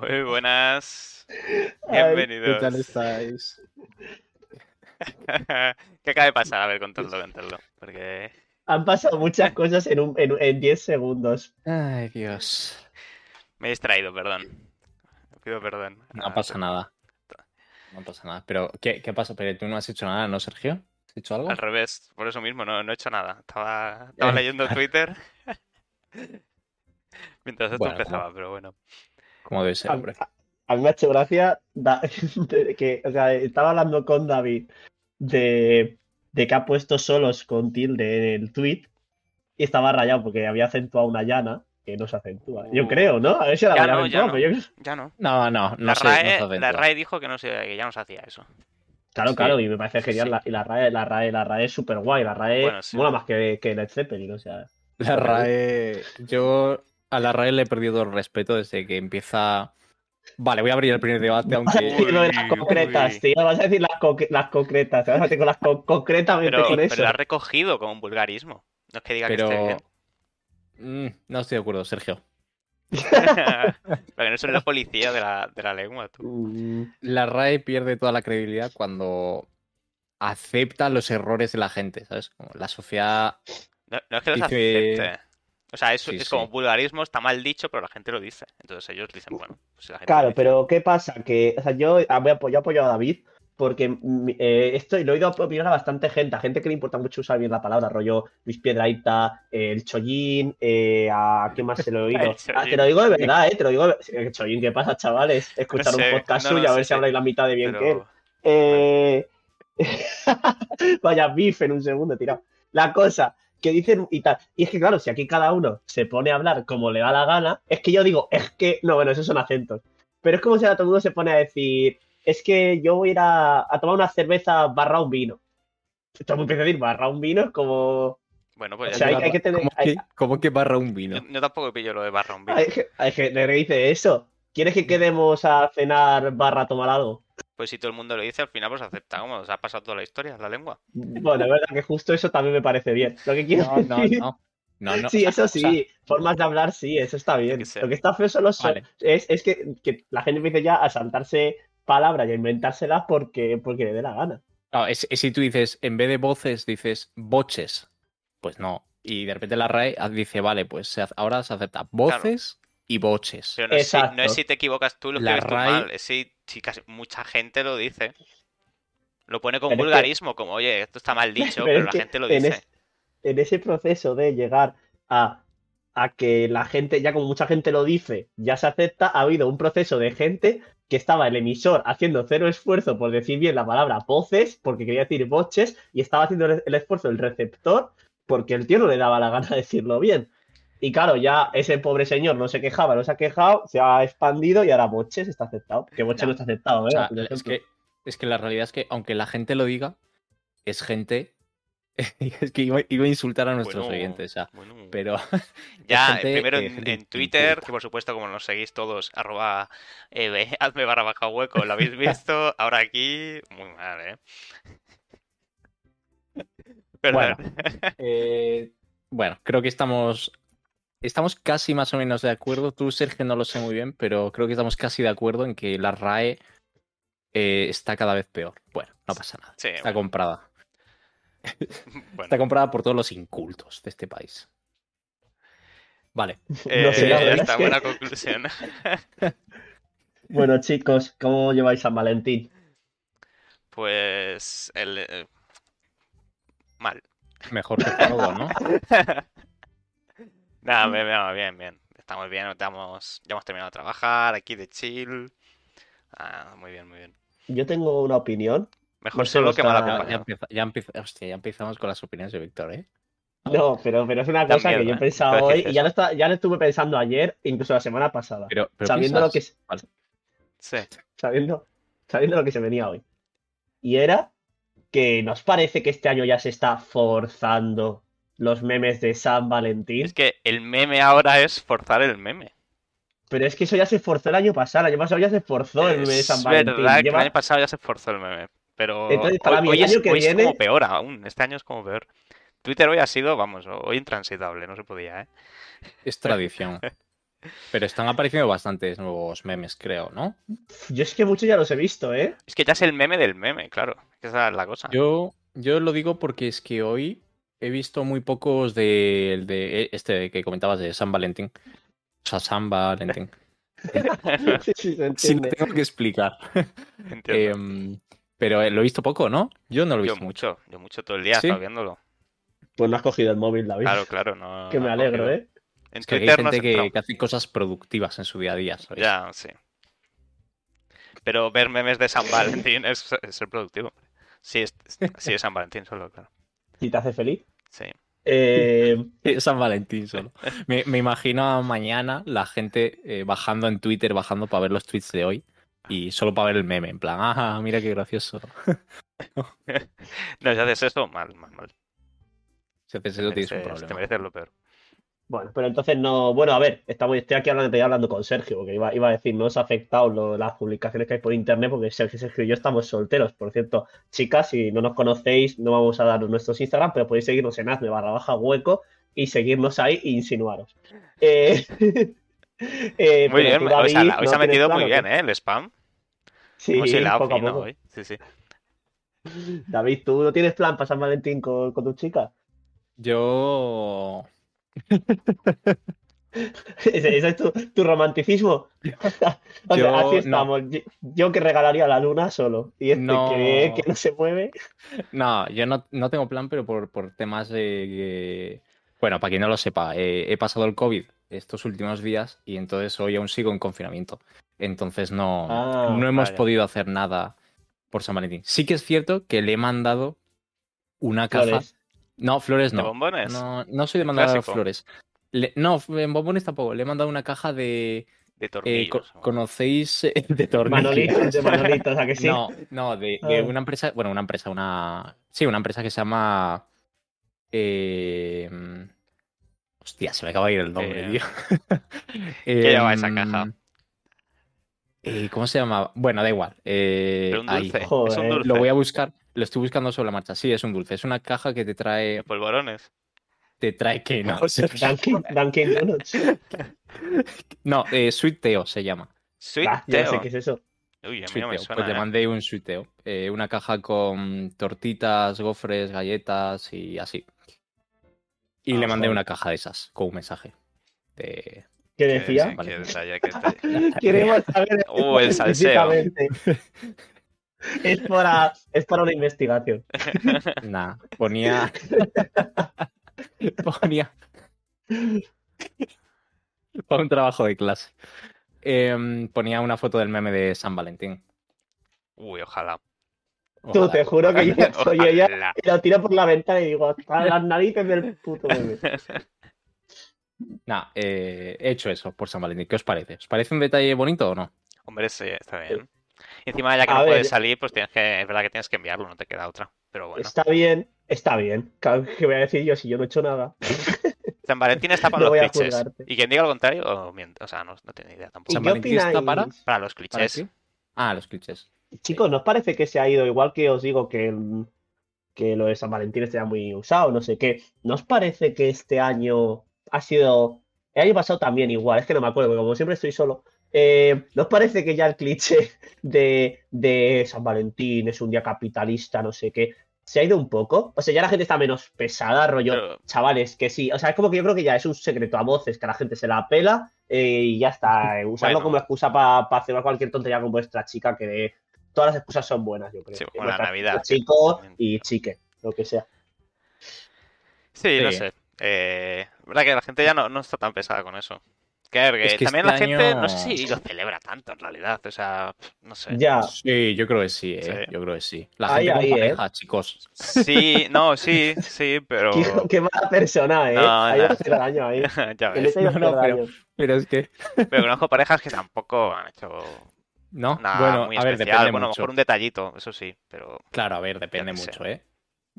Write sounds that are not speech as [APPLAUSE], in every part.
Muy buenas. Ay, Bienvenidos. ¿Qué tal estáis? [LAUGHS] ¿Qué acaba de pasar? A ver, contadlo, contadlo. Porque Han pasado muchas cosas en, un, en, en 10 segundos. Ay, Dios. me he distraído, perdón. Pido perdón. No Ah, pasa nada. No pasa nada. Pero, ¿qué, qué pasa? Pero tú no has hecho nada, ¿no, Sergio? ¿Has hecho algo? Al revés, por eso mismo, no, no he hecho nada. Estaba, estaba Eh, leyendo Twitter [LAUGHS] mientras esto Bueno, empezaba, pero bueno. Como debe ser, hombre. a- a mí me ha hecho gracia da- [LAUGHS] de que, o sea, estaba hablando con David de, de que ha puesto solos con tilde en el tweet y estaba rayado porque había acentuado una llana que no se acentúa. Yo Uh. creo, ¿no? A ver si la Ya había no, ya no. yo- Ya no. No, no, no la, sé. no se RAE, acentúa. la RAE dijo que, no se, que ya no se hacía eso. Claro, Sí. claro, y me parece genial. Sí. La, y la RAE, la RAE, la RAE es súper guay. La RAE Bueno, sí. mola más que, que Led Zeppelin, o sea. La RAE. Yo a la RAE le he perdido el respeto desde que empieza. Vale, voy a abrir el primer debate, Vas a aunque. decir lo de las concretas, uy. tío. Vas a decir las, conque- las concretas. Te vas a meter con las con- concretamente Pero, con pero eso. lo ha recogido como un vulgarismo. No es que diga que esté Pero. bien. Mm, no estoy de acuerdo, Sergio. Porque no soy la policía de la, de la lengua, tú. Mm, La RAE pierde toda la credibilidad cuando acepta los errores de la gente, ¿sabes? Como la sociedad. No, no es que los Dice- acepte. O sea, es, Sí, es sí. como vulgarismo, está mal dicho, pero la gente lo dice. Entonces ellos dicen, bueno, pues si la gente Claro, pero ¿qué pasa? Que, o sea, yo, ah, yo apoyo a David porque mm, eh, esto lo he oído opinar a bastante gente, a gente que le importa mucho usar bien la palabra, rollo Luis Piedraita, eh, el Chollín, eh, a ¿quién más se lo he [LAUGHS] oído? Ah, te lo digo de verdad, eh, te lo digo de... El Chollín, ¿qué pasa, chavales? [LAUGHS] Escuchar sé, un podcast no, no, suyo a sí, ver si sí. habláis la mitad de bien que él. pero- Eh... [LAUGHS] Vaya beef en un segundo, tirado. La cosa que dicen y tal. Y es que, claro, si aquí cada uno se pone a hablar como le da la gana, es que yo digo, es que. No, bueno, esos son acentos. Pero es como si ahora todo el mundo se pone a decir, es que yo voy a ir a, a tomar una cerveza barra un vino. Todo el mundo empieza a decir barra un vino, es como. Bueno, pues O sea, hay, que tener. ¿Cómo hay- que, cómo que barra un vino? yo, yo tampoco pillo lo de barra un vino. hay, hay gente que dice eso. ¿Quieres que quedemos a cenar barra a tomar algo? Pues si todo el mundo lo dice, al final pues acepta. Como se ha pasado toda la historia, la lengua. Bueno, de verdad que justo eso también me parece bien. Lo que quiero No, no, decir- no. No, no, sí, o sea, eso o sea, sí, formas de hablar, sí, eso está bien. Lo que está feo son los Vale. es, es que, que la gente empiece ya a saltarse palabras y a inventárselas porque, porque le dé la gana. No, es, es si tú dices, en vez de voces, dices boches. Pues no. Y de repente la RAE dice, vale, pues ahora se acepta voces y boches. Pero no es, si, no es Exacto. si te equivocas tú, lo La escribes tú mal. Es si, si casi mucha gente lo dice. Lo pone con Pero es que- vulgarismo, como, oye, esto está mal dicho, [LAUGHS] Pero la gente lo en dice. es- En ese proceso de llegar a, a que la gente, ya como mucha gente lo dice, ya se acepta, ha habido un proceso de gente que estaba el emisor haciendo cero esfuerzo por decir bien la palabra voces, porque quería decir boches, y estaba haciendo el el esfuerzo el receptor, porque el tío no le daba la gana de decirlo bien. Y claro, ya ese pobre señor no se quejaba, no se ha quejado, se ha expandido y ahora boches está aceptado. Que boches no está aceptado, O ¿eh? sea, es que, es que la realidad es que, aunque la gente lo diga, es gente. [LAUGHS] es que iba, iba a insultar a nuestros Bueno, oyentes, o sea, bueno. pero. [LAUGHS] Ya, gente, primero eh, en, Twitter, que por supuesto, como nos seguís todos, arroba eh, ve- [LAUGHS] hazme barra baja hueco, lo habéis visto, ahora aquí, muy mal, ¿eh? Perdón. Eh, bueno, creo que estamos. Estamos casi más o menos de acuerdo. Tú, Sergio, no lo sé muy bien, pero creo que estamos casi de acuerdo en que la RAE eh, está cada vez peor. Bueno, no pasa nada. Sí, Está bueno, comprada. [LAUGHS] bueno. Está comprada por todos los incultos de este país. Vale. [LAUGHS] Eh, sé, la ya verdad está, es que- buena [LAUGHS] conclusión. Bueno, chicos, ¿cómo lleváis San Valentín? Pues el eh, mal. Mejor que todo, ¿no? Nada, bien, bien, bien, bien. Estamos bien, estamos, ya hemos terminado de trabajar, aquí de chill. Ah, muy bien, muy bien. Yo tengo una opinión. Mejor No solo que mal está- Ya, ya acompañado. empieza- ya empieza- hostia, ya empezamos con las opiniones de Víctor, ¿eh? No, pero, pero es una cosa que yo he ¿eh? pensado [LAUGHS] hoy y ya lo, está- ya lo estuve pensando ayer, incluso la semana pasada. Pero, pero sabiendo lo que Sí. sabiendo, sabiendo lo que se venía hoy. Y era que nos parece que este año ya se está forzando los memes de San Valentín. Es que el meme ahora es forzar el meme. Pero es que eso ya se forzó el año pasado. El año pasado ya se forzó el meme de San Es Valentín. verdad que el año pasado ya se forzó el meme. Pero Entonces, para hoy, mí, hoy el es, año que hoy es viene- como peor aún. Este año es como peor. Twitter hoy ha sido, vamos, hoy intransitable, no se podía, ¿eh? Es tradición. [LAUGHS] Pero están apareciendo bastantes nuevos memes, creo, ¿no? Yo es que muchos ya los he visto, ¿eh? Es que ya es el meme del meme, claro. Esa es la cosa. Yo, yo lo digo porque es que hoy he visto muy pocos de, de este que comentabas de San Valentín. O sea, San Valentín. [LAUGHS] sí, sí, se [LAUGHS] Sí, lo entiende. tengo que explicar. [LAUGHS] Entiendo. Em, pero eh, lo he visto poco, ¿no? Yo no lo he yo visto mucho. mucho, yo mucho todo el día ¿Sí? viéndolo. Pues no has cogido el móvil, David. Claro, claro, no. que me alegro, cogido. ¿eh? En Es que hay gente que hace cosas productivas en su día a día, ¿sabes? Ya, sí. Pero ver memes de San Valentín es, es ser productivo. Sí, es, sí, es San Valentín solo, claro. Si te hace feliz. Sí. Eh, [LAUGHS] San Valentín solo. Me, me imagino mañana la gente eh, bajando en Twitter, bajando para ver los tweets de hoy y solo para ver el meme, en plan, ah, mira qué gracioso. [LAUGHS] No, si haces eso, mal, mal, mal. Si haces eso tienes un mereces, te problema. mereces lo peor. Bueno, pero entonces no. Bueno, a ver, estamos, estoy aquí hablando, estoy hablando con Sergio, porque iba, iba a decir, no os ha afectado lo- las publicaciones que hay por internet, porque Sergio, Sergio y yo estamos solteros. Por cierto, chicas, si no nos conocéis, no vamos a daros nuestros Instagram, pero podéis seguirnos en hazme barra baja hueco y seguirnos ahí e insinuaros. Eh, [LAUGHS] eh, Muy bien, David, hoy ¿no se ha metido muy bien, ¿eh? El spam. Sí, poco a poco. hoy. Sí, sí. David, ¿tú no tienes plan para San Valentín con, con tu chica? Yo. ¿Ese, ese es tu, tu romanticismo? [LAUGHS] O sea, Yo así no. estamos. Yo, yo que regalaría la luna solo. Y este No. que, que no se mueve. No, yo no, no tengo plan, pero por, por temas de Bueno, para quien no lo sepa, eh, he pasado el COVID estos últimos días y entonces hoy aún sigo en confinamiento. Entonces no, Ah, no hemos podido hacer nada por San Valentín. Sí que es cierto que le he mandado una caja. Flores. No, flores ¿De no. bombones? No, no soy de mandar Clásico. flores. Le- no, en bombones tampoco. Le he mandado una caja de. De eh, tornillos. co- ¿Conocéis eh, [LAUGHS] de tornillos? Manolitos, de manolitos, ¿a que sí? No, no, de, de Ah. una empresa, bueno, una empresa, una. Sí, una empresa que se llama. eh, Hostia, se me acaba de ir el nombre, Eh, tío. [LAUGHS] ¿Qué lleva esa Em, caja? eh, ¿Cómo se llama? Bueno, da igual. eh, Pero un ahí. Joder. un dulce. Lo voy a buscar. Lo estoy buscando sobre la marcha. Sí, es un dulce. Es una caja que te trae. Polvorones. Te trae que no. [LAUGHS] [LAUGHS] Dunkin, [LAUGHS] Dunkin Donuts. No, eh, Sweet Teo se llama. Sweet Ah, ya sé Teo. qué es eso. Uy, a mí no me Teo. suena. Pues le ¿eh? mandé un Sweet Teo. Eh, una caja con tortitas, gofres, galletas y así. Y Ah, le mandé joder. una caja de esas con un mensaje. De... ¿Qué Qué- decía? sí, Vale. qué detalle, qué detalle. Queremos saber Uh, el salseo. Es para, es para una investigación. [LAUGHS] Nah, ponía. [LAUGHS] ponía. Para un trabajo de clase. Em, ponía una foto del meme de San Valentín. Uy, ojalá. Tú, te juro que yo, oye, ya Ojalá. lo tiro por la ventana y digo, hasta las narices del puto bebé. [LAUGHS] Nah, eh, he hecho eso por San Valentín. ¿Qué os parece? ¿Os parece un detalle bonito o no? Hombre, sí, está bien. Y encima, ya que A no ver. puedes salir, pues tienes que, es verdad que tienes que enviarlo, no te queda otra. Pero bueno. Está bien, está bien. Claro, ¿Qué voy a decir yo si yo no he hecho nada? [LAUGHS] San Valentín está [LAUGHS] para No los clichés. Y quien diga lo contrario, o. O sea, no, no tiene idea ¿Y tampoco. San qué Valentín está para- Para los ¿Para clichés. Ah, los clichés. Chicos, ¿nos parece que se ha ido igual que os digo que, mm, que lo de San Valentín está muy usado, no sé qué? ¿Nos parece que este año ha sido... El año pasado también igual, es que no me acuerdo, porque como siempre estoy solo. Eh, ¿nos parece que ya el cliché de, de San Valentín es un día capitalista, no sé qué, se ha ido un poco? O sea, ya la gente está menos pesada, rollo, Pero- chavales, que sí. O sea, es como que yo creo que ya es un secreto a voces, que a la gente se la pela eh, y ya está. eh, [LAUGHS] Usarlo Bueno. como excusa para hacer cualquier tontería con vuestra chica, que de- todas las excusas son buenas, yo creo. Sí, bueno, la Navidad, Chico y chique, lo que sea. Sí, no sé. Eh, verdad que la gente ya no, no está tan pesada con eso. Que, a ver, que Es que también este la gente, no sé si lo celebra tanto en realidad. O sea, no sé. Ya, Sí, yo creo que sí, ¿eh? Sí. Yo creo que sí. La Ahí, gente con ahí, ¿eh? pareja, chicos. Sí, no, sí, sí, pero. qué, qué mala persona, ¿eh? No, ido no. a hacer daño ahí. [LAUGHS] ya ves. a No, no, pero- es que. [LAUGHS] Pero conozco parejas que tampoco han hecho No, nada bueno, muy a ver, especial. depende Bueno, a lo mejor un detallito, eso sí, pero. Claro, a ver, depende sé. mucho, ¿eh?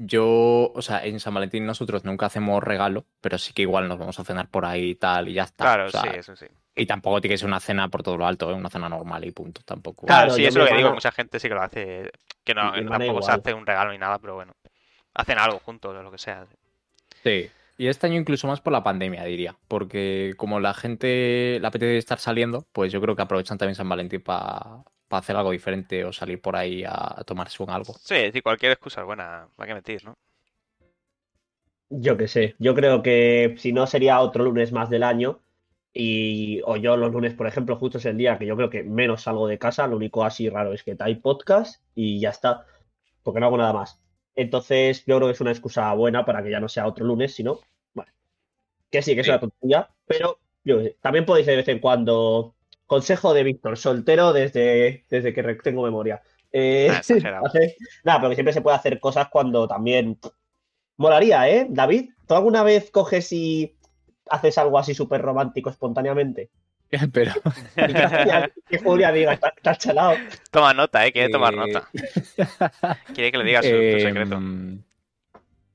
Yo, o sea, en San Valentín nosotros nunca hacemos regalo, pero sí que igual nos vamos a cenar por ahí y tal, y ya está. Claro, o sea, sí, eso sí. Y tampoco tiene que ser una cena por todo lo alto, ¿eh? Una cena normal y punto, tampoco. Claro, Claro, sí, eso es lo que digo. Mucha gente sí que lo hace. Que no, tampoco se hace un regalo ni nada, pero bueno. Hacen algo juntos o lo que sea. Sí. Y este año incluso más por la pandemia, diría. Porque como la gente le apetece estar saliendo, pues yo creo que aprovechan también San Valentín para hacer algo diferente o salir por ahí a, a tomarse un algo. Sí, sí, cualquier excusa es buena. ¿Para qué mentir, no? Yo qué sé, yo creo que si no sería otro lunes más del año. Y, o yo los lunes, por ejemplo, justo es el día que yo creo que menos salgo de casa. Lo único así raro es que hay podcast y ya está. Porque no hago nada más. Entonces, yo creo que es una excusa buena para que ya no sea otro lunes, sino, bueno, que sí, que es una tontería, pero yo qué sé, también podéis de vez en cuando. Consejo de Víctor, soltero desde, desde que tengo memoria. Eh, Ah, [LAUGHS] nada, pero que siempre se puede hacer cosas cuando también. Molaría, ¿eh? David, ¿tú alguna vez coges y haces algo así súper romántico espontáneamente? [LAUGHS] Pero que, Julia- diga, está, está chalado. Toma nota, ¿eh? Quiere tomar Eh, nota. Quiere que le digas su, [LAUGHS] Em, secreto.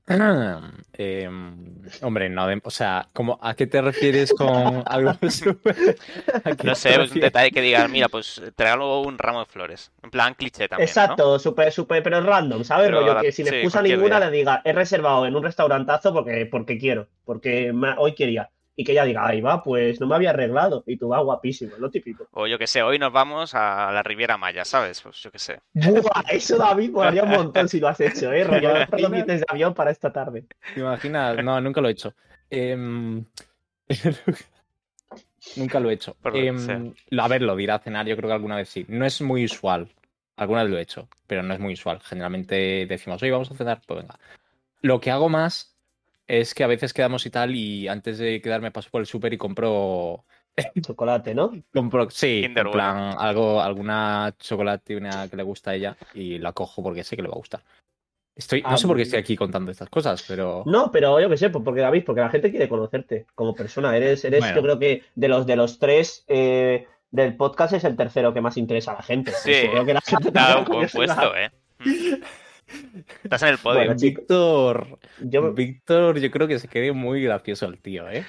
[CLEARS THROAT] em, hombre, no, de- o sea, como, ¿a qué te refieres con [LAUGHS] algo súper- [LAUGHS] No sé, un refieres? detalle que digas, mira, pues te regalo un ramo de flores. En plan cliché también, ¿no? Exacto, súper, súper, pero random, ¿sabes? Pero Rollo la- que sin sí, excusa ninguna día. le diga, he reservado en un restaurantazo porque, porque quiero, porque me- hoy quería. Y que ella diga, ahí va, pues no me había arreglado. Y tú vas guapísimo, lo típico. O yo que sé, hoy nos vamos a la Riviera Maya, ¿sabes? Pues yo que sé. Buah, eso David molaría un montón si lo has hecho, ¿eh? Rollo, [LAUGHS] ¿Te mejor imaginas? billetes de avión para esta tarde. ¿Te imaginas? No, nunca lo he hecho. Em, [LAUGHS] nunca lo he hecho. Em, a ver, lo dirá a cenar, yo creo que alguna vez sí. No es muy usual. Alguna vez lo he hecho, pero no es muy usual. Generalmente decimos, oye, vamos a cenar, pues venga. Lo que hago más es que a veces quedamos y tal, y antes de quedarme paso por el súper y compro. [LAUGHS] Chocolate, ¿no? compro sí, Kinder en plan, algo, alguna chocolate una que le gusta a ella y la cojo porque sé que le va a gustar. Estoy, no Ah, sé por qué estoy aquí contando estas cosas, pero. No, pero yo qué sé, pues porque David, porque la gente quiere conocerte como persona. Eres, eres Bueno. yo creo que de los de los tres eh, del podcast es el tercero que más interesa a la gente. Sí, creo que la gente tampoco [LAUGHS] buen puesto, ¿eh? [LAUGHS] Estás en el podio. Bueno, Víctor, yo, Víctor, yo creo que se quede muy gracioso el tío, ¿eh?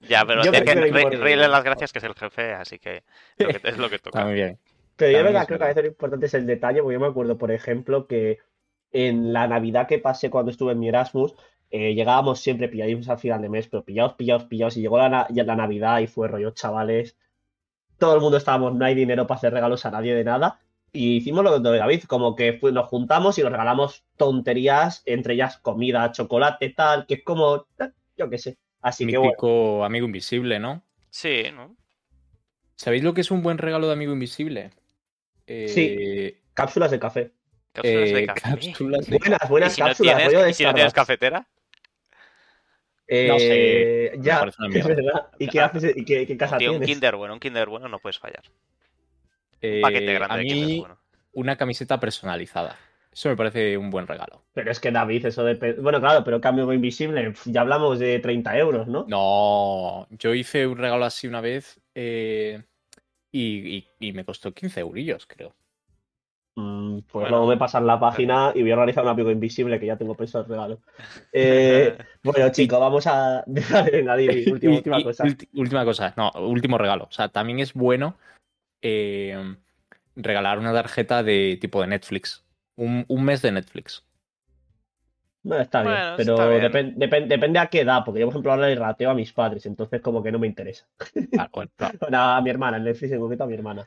ya, pero me que re- reírle las gracias que es el jefe, así que, lo que- es lo que toca. muy bien. pero yo también verdad creo que a veces lo importante es el detalle, porque yo me acuerdo, por ejemplo, que en la Navidad que pasé cuando estuve en mi Erasmus, eh, llegábamos siempre pilladísimos al final de mes, pero pillados, pillados, pillados, y llegó la, na- ya la Navidad y fue rollo, chavales, todo el mundo estábamos, no hay dinero para hacer regalos a nadie de nada, y hicimos lo de David, como que fue- nos juntamos y nos regalamos tonterías, entre ellas comida, chocolate, tal, que es como, eh, yo qué sé, así que bueno, Mítico amigo invisible, ¿no? Sí, ¿no? ¿Sabéis lo que es un buen regalo de amigo invisible? Eh, cápsulas de café. Cápsulas de eh, café. cápsulas de Buenas, ¿Y buenas si no cápsulas, tienes, rollo de y si no tienes cafetera? No sé, me ya, [LAUGHS] es verdad. ¿Y qué haces? ¿Y qué, qué casa Tío, un tienes? Kinder bueno, un Kinder bueno no puedes fallar. Eh, Un paquete grande a de mí, bueno. una camiseta personalizada. Eso me parece un buen regalo. Pero es que David, eso depende. Bueno, claro, pero cambio invisible, ya hablamos de 30 euros, ¿no? No, yo hice un regalo así una vez eh, y, y- y me costó 15 eurillos, creo. Mm, pues Bueno. luego me pasan la página y voy a realizar un amigo invisible que ya tengo pensado el regalo. [LAUGHS] Eh, bueno, chicos, vamos a. [LAUGHS] Venga, Didi, [LAUGHS] última, última cosa. última cosa, no, último regalo. O sea, también es bueno eh, regalar una tarjeta de tipo de Netflix. Un, un mes de Netflix. No, está bien, Bueno, pero está bien. depende a qué edad, porque yo, por ejemplo, ahora le rateo a mis padres, entonces como que no me interesa. Claro, bueno, [LAUGHS] claro. Bueno, a mi hermana, en Netflix en concreto a mi hermana.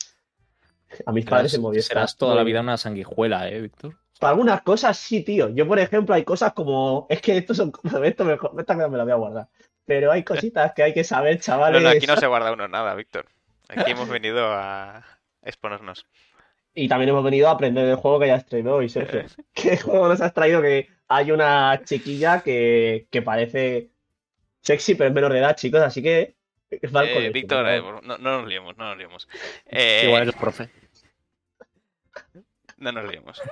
A mis padres en Movistar. serás toda la vida una sanguijuela, ¿eh, Víctor? Para algunas cosas sí, tío. Yo, por ejemplo, hay cosas como. Es que esto son. Esto mejor. Esta me la voy a guardar. Pero hay cositas que hay que saber, No, chavales. no, aquí no se guarda uno nada, Víctor. Aquí hemos venido a exponernos. Y también hemos venido a aprender el juego que ya has traído hoy, Sergio. [LAUGHS] [LAUGHS] ¿Qué juego nos has traído? Que hay una chiquilla que, que parece sexy, pero es menor de edad, chicos, así que. va al Eh, Víctor, eh, no, no nos liemos, no nos liemos. Eh, Igual eres profe. no nos liemos. [LAUGHS]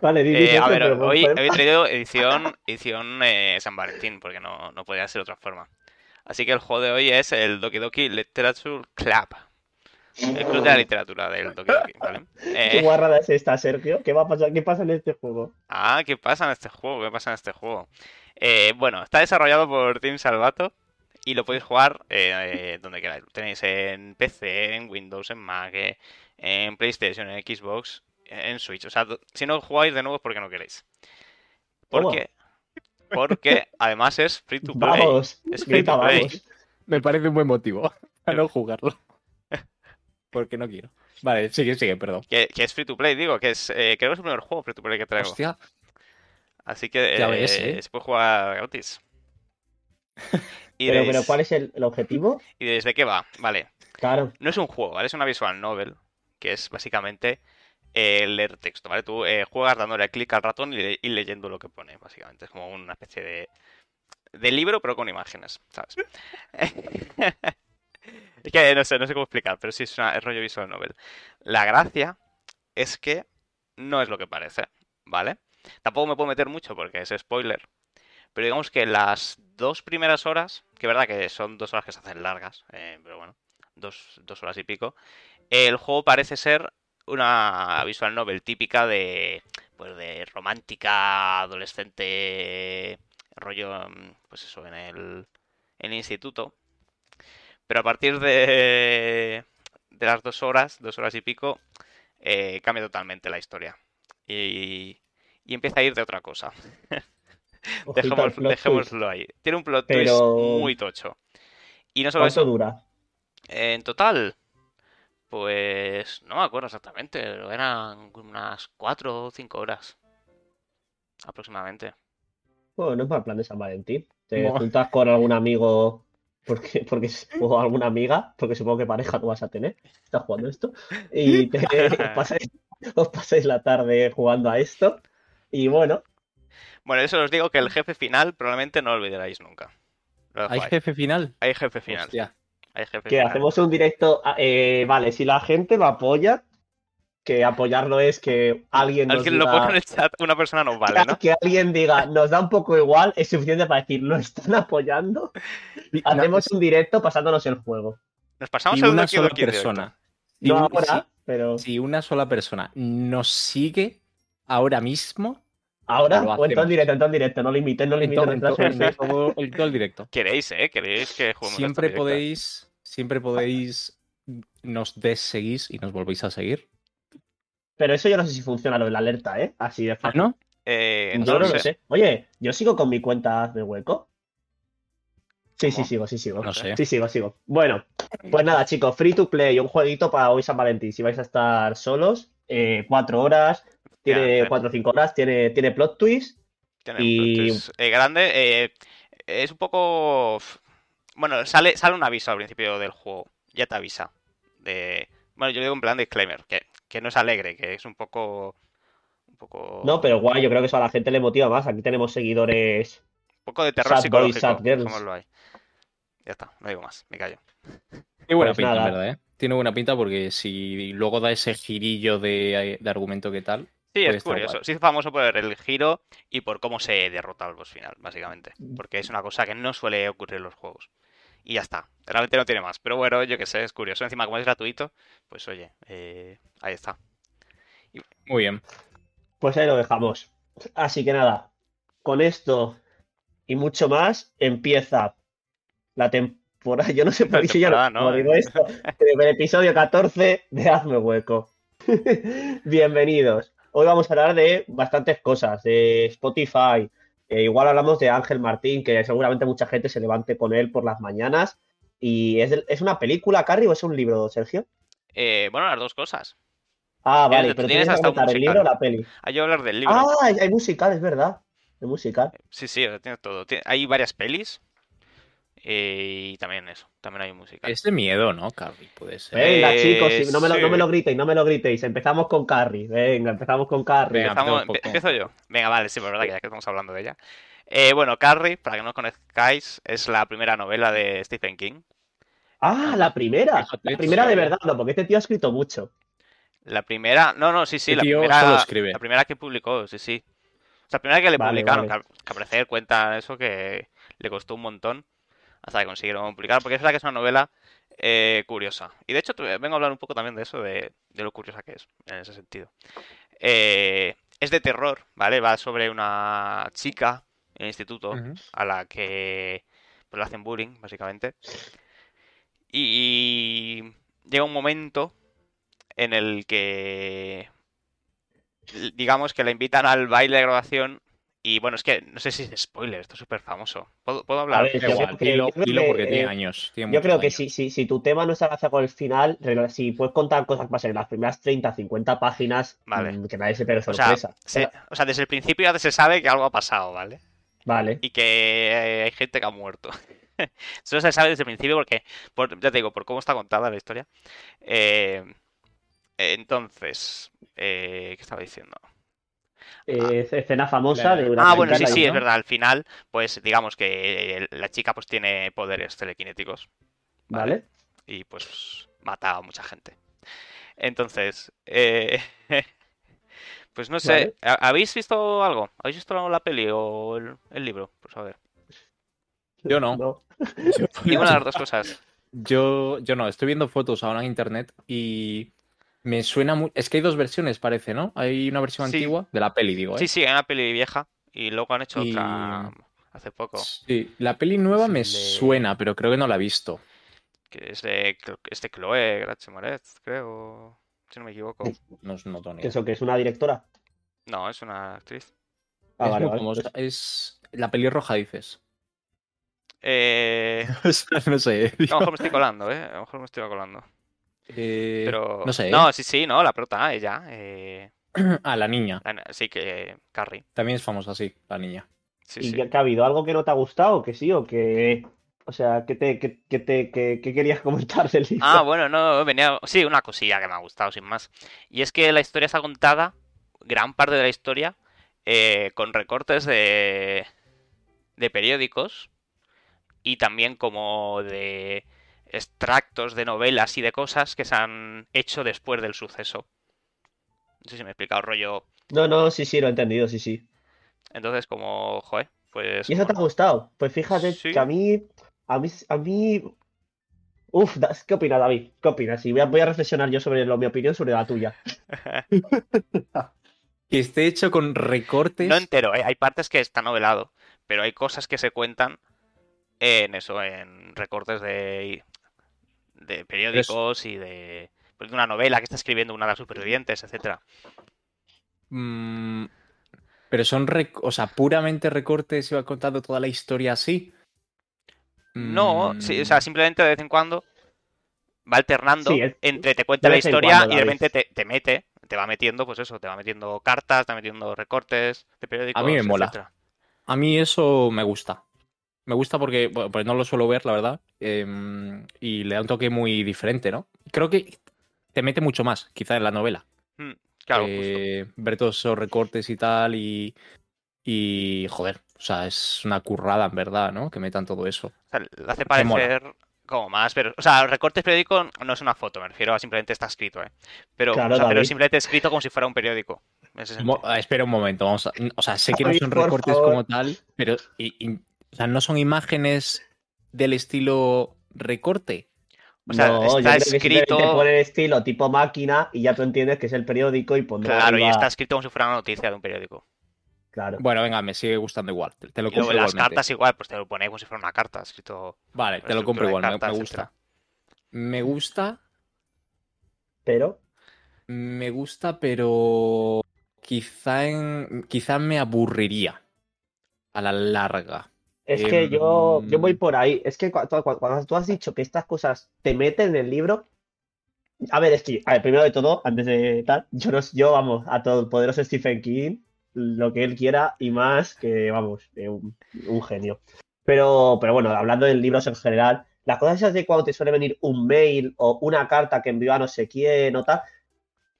Vale, Eh, a ver, hoy habéis traído edición, edición eh, San Valentín, porque no, no podía ser de otra forma. Así que el juego de hoy es el Doki Doki Literature Club. El club de la literatura del Doki Doki, [LAUGHS] ¿vale? ¿Qué Eh, guarrada es esta, Sergio? ¿Qué va a pasar? ¿Qué pasa en este juego? ah, ¿qué pasa en este juego? ¿Qué pasa en este juego? Eh, bueno, está desarrollado por Team Salvato y lo podéis jugar eh, eh, donde queráis. Lo tenéis en PC, en Windows, en Mac, en PlayStation, en Xbox, en Switch. O sea, si no jugáis de nuevo es porque no queréis. Porque, porque además es free to play. Vamos, Es free grita, to play. vamos. Me parece un buen motivo a no jugarlo. [LAUGHS] Porque no quiero. Vale, sigue, sigue, perdón. Que, que es free to play, digo, que es. eh, creo que es el primer juego free to play que traigo. Hostia. Así que eh, ves, ¿eh? se puede jugar gratis. [LAUGHS] Y Pero, diréis, pero ¿cuál es el, el objetivo? y diréis, ¿de qué va? Vale. Claro. No es un juego, ¿vale? Es una visual novel, que es básicamente eh, leer texto, ¿vale? Tú eh, juegas dándole clic al ratón y, le- y leyendo lo que pone, básicamente. Es como una especie de, de libro, pero con imágenes, ¿sabes? [LAUGHS] es que no sé, no sé cómo explicar, pero sí es, una, es rollo visual novel. La gracia es que no es lo que parece, ¿vale? Tampoco me puedo meter mucho porque es spoiler. Pero digamos que las dos primeras horas, que es verdad que son dos horas que se hacen largas, eh, pero bueno, dos, dos horas y pico, el juego parece ser una visual novel típica de, pues de romántica, adolescente, rollo, mm, pues eso, en el, en el instituto. Pero a partir de, de las dos horas, dos horas y pico, eh, cambia totalmente la historia. Y, y empieza a ir de otra cosa. [LAUGHS] Al Dejémoslo, ahí. Tiene un plot twist muy tocho. Y no solo ¿Cuánto eso, dura? en total, pues no me acuerdo exactamente, pero eran unas 4 o 5 horas aproximadamente. Bueno, no es mal plan de San Valentín. Te No. juntas con algún [LAUGHS] amigo porque, porque, o alguna amiga, porque supongo que pareja no vas a tener. Estás jugando esto. Y te, [LAUGHS] pasáis- os pasáis la tarde jugando a esto. Y bueno, Bueno, eso os digo que el jefe final probablemente no lo olvidaréis nunca. Lo ¿Hay ahí. jefe final? Hay jefe final. Hostia. Hay jefe que hacemos un directo. eh, vale, si la gente lo apoya, que apoyarlo es que alguien nos Alguien lo diga- pone en el chat, una persona no vale, ¿no? que alguien diga, nos da un poco igual, es suficiente para decir, lo están apoyando. Hacemos un directo pasándonos el juego. Nos pasamos y el una sola persona. Si No un- ahora, pero si, si una sola persona nos sigue ahora mismo, ahora, o en todo en directo, en todo en directo, no limiten, no en todo, en todo- en emisiones. todo- en todo el directo. [LAUGHS] Queréis, ¿eh? Queréis que juguemos Siempre podéis, siempre podéis, nos deseguís y nos volvéis a seguir. Pero eso yo no sé si funciona lo de la alerta, ¿eh? Así de ¿Ah, fácil. no? Eh, yo no lo sé. Oye, yo sigo con mi cuenta de hueco. Sí, sí, sigo, sí, sigo. No sé. Sí, sigo, sigo. Bueno, pues nada, chicos, free to play, un jueguito para hoy San Valentín. Si vais a estar solos, eh, cuatro horas, tiene Efectivamente. cuatro o cinco horas, tiene, tiene plot twist. Tiene Y- un plot twist, eh, grande. eh, es un poco. Bueno, sale, sale un aviso al principio del juego. Ya te avisa. De... Bueno, yo digo en plan disclaimer, que, que no es alegre, que es un poco. Un poco. No, pero guay, yo creo que eso a la gente le motiva más. Aquí tenemos seguidores. Un poco de terror sad boys, psicológico. sad girls. dejémoslo ahí. Ya está, no digo más, me callo. Tiene buena Pues pinta, en nada. verdad, ¿eh? Tiene buena pinta porque si luego da ese girillo de, de argumento que tal. Sí, es curioso. guay. Se hizo famoso por el giro y por cómo se derrota al boss final, básicamente. Mm. Porque es una cosa que no suele ocurrir en los juegos. Y ya está. Realmente no tiene más. Pero bueno, yo que sé, es curioso. Encima, como es gratuito, pues oye, eh, ahí está. Muy bien. Pues ahí lo dejamos. Así que nada, con esto y mucho más empieza la temporada. [LAUGHS] Yo no sé por qué si ya temporada, no, digo esto. El episodio 14 de Hazme Hueco. [LAUGHS] Bienvenidos. Hoy vamos a hablar de bastantes cosas, de Spotify. eh, igual hablamos de Ángel Martín, que seguramente mucha gente se levante con él por las mañanas. ¿Y es, ¿es una película, Carrie, o es un libro, Sergio? Eh, bueno, las dos cosas. Ah, Tienes- vale, pero tienes tienes que hasta el libro o la peli. Hay que hablar del libro. Ah, hay, hay musical, es verdad. Hay musical. Sí, sí, o sea, tiene todo. Hay varias pelis. Eh, y también eso, también hay música. Es de miedo, ¿no, Carly? Puede ser. Venga, Eh, chicos, no, me lo, no me lo gritéis, no me lo gritéis. Empezamos con Carrie. Venga, empezamos con Carrie. Venga. Empezamos- empiezo yo. Venga, vale, sí, por verdad que ya que estamos hablando de ella. Eh, bueno, Carrie, para que no os conozcáis, es la primera novela de Stephen King. Ah, la primera. La primera de verdad, no, porque este tío ha escrito mucho. La primera, no, no, sí, sí, Este la primera, la primera que publicó, sí, sí. O sea, la primera que le Vale, publicaron, vale. que, al- que al parecer cuenta eso que le costó un montón hasta que consiguieron publicar, porque es verdad que es una novela eh, curiosa. Y de hecho, vengo a hablar un poco también de eso, de, de lo curiosa que es, en ese sentido. Eh, es de terror, ¿vale? Va sobre una chica en el instituto a la que pues, le hacen bullying, básicamente. Y llega un momento en el que, digamos que la invitan al baile de graduación Y bueno, es que no sé si es spoiler, esto es súper famoso. ¿Puedo, puedo A hablar? ver, yo igual, creo que- dilo, yo que, porque tiene eh, años. tiene Yo creo que si, si, si tu tema no está relacionado con el final, si puedes contar cosas que pasan en las primeras 30, 50 páginas, Vale. mm, que nadie se pegue O sea, sorpresa. se- o sea, desde el principio ya se sabe que algo ha pasado, ¿vale? Vale. Y que eh, hay gente que ha muerto. [LAUGHS] Eso se sabe desde el principio porque, por- ya te digo, por cómo está contada la historia. Eh, entonces, eh, ¿qué estaba diciendo? Eh, escena famosa de una Ah, bueno, sí, sí, es verdad. Al final, pues digamos que la chica pues tiene poderes telequinéticos. Vale. y pues mata a mucha gente. Entonces, eh, [LAUGHS] pues no sé, Vale. ¿ha- ¿habéis visto algo? ¿Habéis visto la peli o el, el libro? Pues a ver, Yo no. ninguna de las dos cosas. Yo, yo no, estoy viendo fotos ahora en internet y me suena muy... Es que hay dos versiones, parece, ¿no? Hay una versión Sí. antigua de la peli, digo, ¿eh? Sí, sí, hay una peli vieja y luego han hecho Y- otra hace poco, Sí, la peli nueva Es me de- suena, pero creo que no la he visto. que es de, es de Chloe Grace Moretz, creo, si no me equivoco. No, no tengo ni ¿Que idea. eso que es una directora? No, es una actriz. Ah, es vale, vale. famosa. Es la pelirroja, dices. Eh, [LAUGHS] no sé. a lo mejor me estoy colando, ¿eh? A lo mejor me estoy colando. Eh, Pero... no sé, ¿eh? No, sí, sí, no, la prota, ella. eh, [CLEARS THROAT] Ah, la niña. la- sí, que Carrie. También es famosa, sí, la niña. Sí, ¿Y sí. ha habido? ¿Algo que no te ha gustado? ¿Que sí o que...? O sea, ¿qué te, qué, qué te, qué querías [LAUGHS] comentar del libro? Ah, bueno, no, venía. Sí, una cosilla que me ha gustado, sin más. Y es que la historia está contada, gran parte de la historia, eh, con recortes de, de periódicos y también como de extractos de novelas y de cosas que se han hecho después del suceso. No sé si me he explicado, rollo. No, no, sí, sí, lo he entendido, sí, sí. Entonces, como, joder, pues. ¿Y eso te ha gustado? Pues fíjate Sí. que a mí, a mí, a mí... Uf, ¿qué opinas, David? ¿Qué opinas? Y voy a, voy a reflexionar yo sobre lo, mi opinión sobre la tuya. [LAUGHS] Que esté hecho con recortes. No entero, ¿eh? hay partes que está novelado, pero hay cosas que se cuentan en eso, en recortes de, de periódicos y de, pues, de una novela que está escribiendo una de las supervivientes, etcétera. Mm, pero son, o sea, puramente recortes y va contando toda la historia así. No, sí, o sea, Mm, simplemente de vez en cuando va alternando Sí, es- entre te cuenta la historia y de repente te, te mete, te va metiendo, pues eso, te va metiendo cartas, te va metiendo recortes de periódicos, A mí me mola. etcétera. A mí eso me gusta. Me gusta porque bueno, pues no lo suelo ver, la verdad. em, y le da un toque muy diferente, ¿no? Creo que te mete mucho más, quizá en la novela. Mm, claro, justo. eh, ver todos esos recortes y tal y, y joder, o sea, es una currada en verdad, ¿no? Que metan todo eso. O sea, le hace parecer como más, pero, o sea, recortes periódico no es una foto, me refiero a simplemente está escrito, ¿eh? Pero, Claro, o sea, pero simplemente escrito como si fuera un periódico. Mo- ah, espera un momento, vamos a, o sea, sé que no son recortes favor. como tal, pero y- y- o sea, no son imágenes del estilo recorte. O sea, no, yo está que escrito- pone el estilo tipo máquina y ya tú entiendes que es el periódico y pondrá Claro, y está escrito como si fuera una noticia de un periódico. Claro. Bueno, venga, me sigue gustando igual. Te, te lo Y luego compro las igualmente. cartas igual, pues te lo pone como si fuera una carta, escrito. Vale, te lo compro igual, me- gusta. etcétera. Me gusta, Pero, me gusta, pero quizá en, quizá me aburriría a la larga. Es que Em, yo, yo voy por ahí. Es que cu- cu- cu- cuando, tú has dicho que estas cosas te meten en el libro. A ver, es que, a ver, primero de todo, antes de tal, yo, no, yo vamos, a todo el poderoso Stephen King, lo que él quiera y más, que vamos, eh, un, un genio. Pero, pero bueno, hablando de libros en general, las cosas esas de cuando te suele venir un mail o una carta que envió a no sé quién o tal,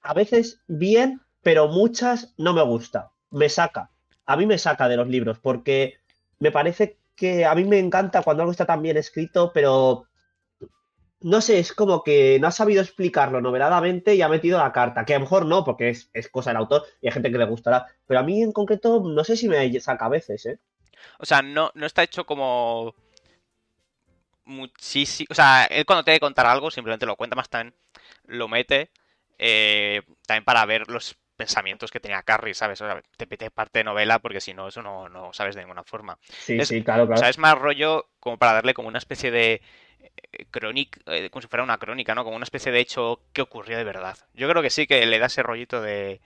a veces bien, pero muchas no me gusta. Me saca. A mí me saca de los libros porque me parece que a mí me encanta cuando algo está tan bien escrito, pero no sé, es como que no ha sabido explicarlo noveladamente y ha metido la carta, que a lo mejor no, porque es, es cosa del autor y hay gente que le gustará, pero a mí en concreto no sé si me saca a veces, ¿eh? O sea, no, no está hecho como. Muchísimo. O sea, él cuando tiene que contar algo, simplemente lo cuenta más también. Lo mete. eh, también para ver los pensamientos que tenía Carrie, ¿sabes? O sea, te mete parte de novela porque si no, eso no, no sabes de ninguna forma. Sí, Es- sí, claro, O claro. sea, es más rollo como para darle como una especie de eh, crónica, eh, como si fuera una crónica, ¿no? Como una especie de hecho que ocurrió de verdad. Yo creo que sí que le da ese rollito de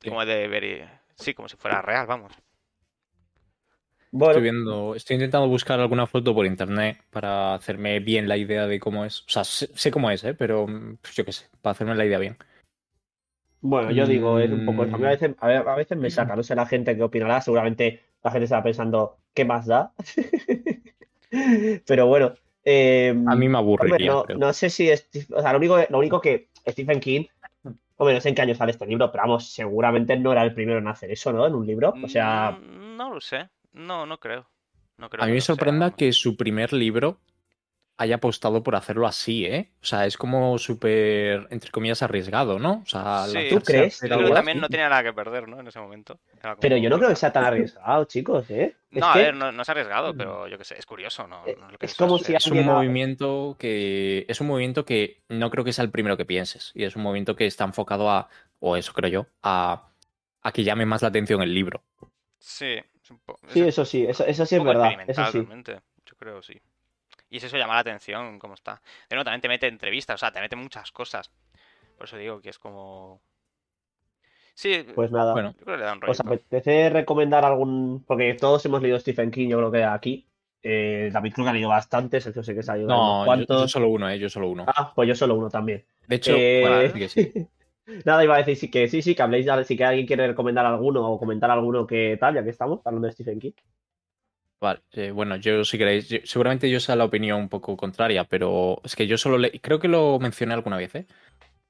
Sí. como de ver, sí, como si fuera real, vamos. Bueno, Estoy viendo, estoy intentando buscar alguna foto por internet para hacerme bien la idea de cómo es. O sea, sé, sé cómo es, ¿eh? Pero pues yo qué sé, para hacerme la idea bien. Bueno, yo digo, es un poco. A mí a Mm. veces, a, ver- a veces me saca, no sé la gente qué opinará, seguramente la gente estará pensando, ¿qué más da? [LAUGHS] Pero bueno, eh, A mí me hombre, aburriría. no, sé si es, o sea, lo único, lo único que Stephen King, hombre, no sé en qué año sale este libro, pero vamos, seguramente no era el primero en hacer eso, ¿no? En un libro, o sea, Mm, No lo sé. No, no creo. No creo A mí me sea, sorprenda que su primer libro haya apostado por hacerlo así, ¿eh? O sea, es como súper, entre comillas, arriesgado, ¿no? O sea, Sí, a crees? hacer Creo que también así. no tenía nada que perder, ¿no? En ese momento. Pero yo no creo que sea tan [LAUGHS] arriesgado, chicos, ¿eh? Es No, a que- ver, no, no es arriesgado, pero yo qué sé, es curioso, ¿no? Eh, No lo que es como si Es un movimiento que es un movimiento que no creo que sea el primero que pienses y es un movimiento que está enfocado a o eso creo yo a, a que llame más la atención el libro. Sí, es un po- Sí, es eso sí, eso, eso sí es verdad, eso sí. Yo creo, sí. Y es eso llama la atención, cómo está. De nuevo, también te mete entrevistas, o sea, te mete muchas cosas. Por eso digo que es como... Sí, Pues nada, Bueno, yo creo que le dan rollo. ¿os apetece recomendar algún...? Porque todos hemos leído Stephen King, yo creo que aquí. Eh, David creo que ha leído bastante, Sergio sé que se ha leído No, yo, solo uno, eh, yo solo uno. Ah, pues yo solo uno también. De hecho, Eh, bueno, sí que sí. [LAUGHS] Nada, iba a decir sí, que sí, sí, que habléis, si que alguien quiere recomendar alguno o comentar alguno que tal, ya que estamos hablando de Stephen King. Vale, eh, bueno, yo si queréis, yo- seguramente yo sea la opinión un poco contraria, pero es que yo solo leí, creo que lo mencioné alguna vez, ¿eh?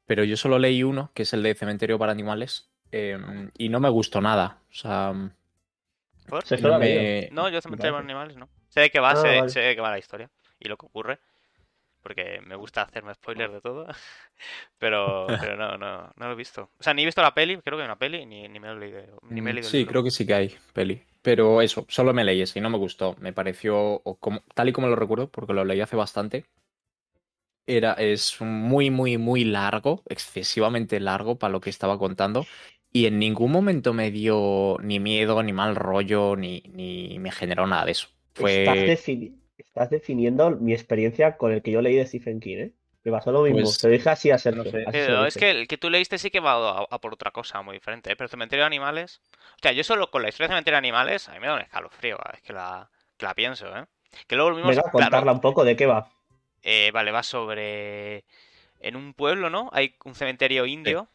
Pero yo solo leí uno, que es el de Cementerio para Animales, eh, y no me gustó nada. O sea, ¿Por? Sergio no me... No, yo cementerio Vale. de animales, no. Sé de qué va, Ah, sé, vale. sé de qué va la historia y lo que ocurre. Porque me gusta hacerme spoilers de todo. [LAUGHS] Pero, [LAUGHS] pero no, no, no lo he visto. O sea, ni he visto la peli, creo que hay una peli, ni, ni me he leído. Ni me he Mm, leído Sí, creo que sí que hay peli. Pero eso, solo me leí ese y no me gustó. Me pareció, o como, tal y como lo recuerdo, porque lo leí hace bastante, era, es muy, muy, muy largo, excesivamente largo para lo que estaba contando. Y en ningún momento me dio ni miedo, ni mal rollo, ni, ni me generó nada de eso. Estás, Fue, estás definiendo mi experiencia con el que yo leí de Stephen King, ¿eh? Me pasó lo mismo. Pues, lo dije así a Sergio. no sé. así se es que el que tú leíste sí que va a, a por otra cosa muy diferente, ¿eh? Pero Cementerio de Animales. O sea, yo solo con la historia de Cementerio de Animales, a mí me da un escalofrío, es que la, que la pienso, ¿eh? Que luego lo mismo. Venga, claro, contarla un poco de qué va. eh, vale, va sobre. En un pueblo, ¿no? Hay un cementerio indio.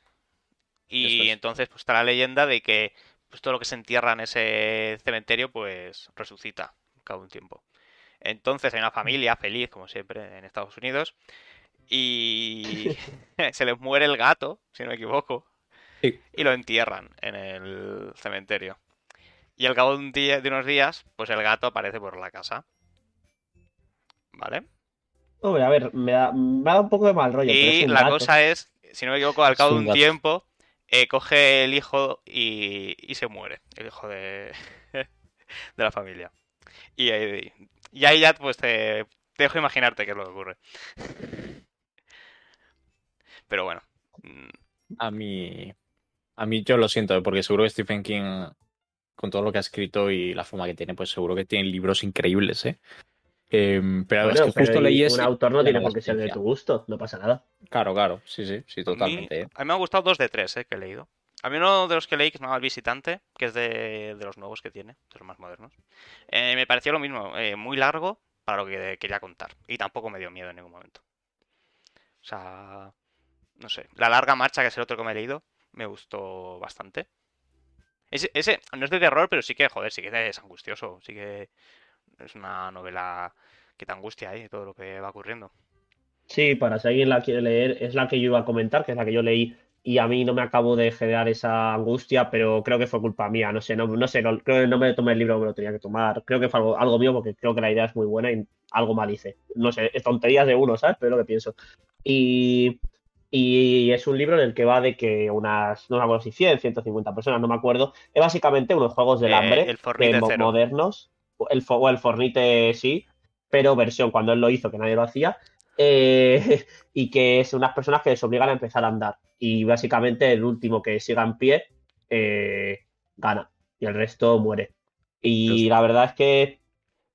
Y es. entonces, pues está la leyenda de que pues, todo lo que se entierra en ese cementerio, pues resucita cada un tiempo. Entonces hay una familia feliz, como siempre, en Estados Unidos. Y [LAUGHS] se les muere el gato, si no me equivoco. Sí. Y lo entierran en el cementerio. Y al cabo de, un día, de unos días, pues el gato aparece por la casa. ¿Vale? Hombre, a ver, me da, me da un poco de mal rollo, pero Y es la gato. cosa es, si no me equivoco, al cabo de un tiempo, eh, coge el hijo y, y se muere. El hijo de, [LAUGHS] de la familia. Y, ahí- y ahí ya, pues te, te dejo imaginarte qué es lo que ocurre. Pero bueno. mm, a mí, a mí yo lo siento, porque seguro que Stephen King, con todo lo que ha escrito y la fama que tiene, pues seguro que tiene libros increíbles, ¿eh? Em, pero Bueno, es que pero justo leí un autor no tiene por qué ser de tu gusto, no pasa nada. Claro, claro, sí, sí, sí, a mí, totalmente. ¿eh? a mí me han gustado dos de tres eh, que he leído. A mí uno de los que leí, que se llama El Visitante, que es de, de los nuevos que tiene, de los más modernos. eh, me pareció lo mismo, eh, muy largo para lo que quería contar. Y tampoco me dio miedo en ningún momento. O sea, no sé. La larga marcha, que es el otro que me he leído, me gustó bastante. Ese, no es de terror, pero sí que, joder, sí que es angustioso. Sí que es una novela que te angustia ahí todo lo que va ocurriendo. Sí, para si alguien la quiere leer, es la que yo iba a comentar, que es la que yo leí y a mí no me acabo de generar esa angustia, pero creo que fue culpa mía, no sé, no, no sé, no, creo que no me tomé el libro que me lo tenía que tomar, creo que fue algo, algo mío porque creo que la idea es muy buena y algo mal hice, no sé, es tonterías de uno, ¿sabes? Pero es lo que pienso. Y, y es un libro en el que va de que unas, no me acuerdo si 100, 150 personas, no me acuerdo, es básicamente unos juegos del Eh, hambre el de Cero. modernos, el, o el Fornite sí, pero versión cuando él lo hizo, que nadie lo hacía, eh, [LAUGHS] y que es unas personas que les obligan a empezar a andar. Y básicamente el último que siga en pie eh, gana y el resto muere. Y la verdad es que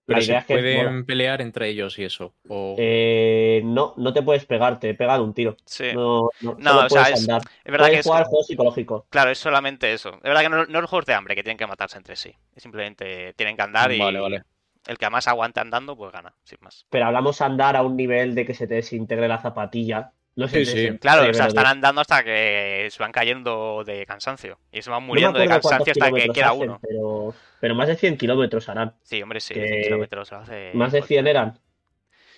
Pero la se idea es que pueden mola. pelear entre ellos y eso. O... Eh, no, no te puedes pegar, te pegan un tiro. Sí. No, no, No, o sea, puedes es- andar. Es verdad que Puedes es, jugar juego psicológico. claro, es solamente eso. Es verdad que no, no es juegos de hambre que tienen que matarse entre sí. Es Simplemente tienen que andar y Vale, vale. El que más aguante andando, pues gana, sin más. Pero hablamos andar a un nivel de que se te desintegre la zapatilla. No Sí, sé sí. Claro, o sea, están andando hasta que se van cayendo de cansancio. Y se van no muriendo de cansancio hasta que queda hacen, uno. Pero, pero más de 100 kilómetros harán. Sí, hombre, sí, que 100 kilómetros hace. Más de 100 eran.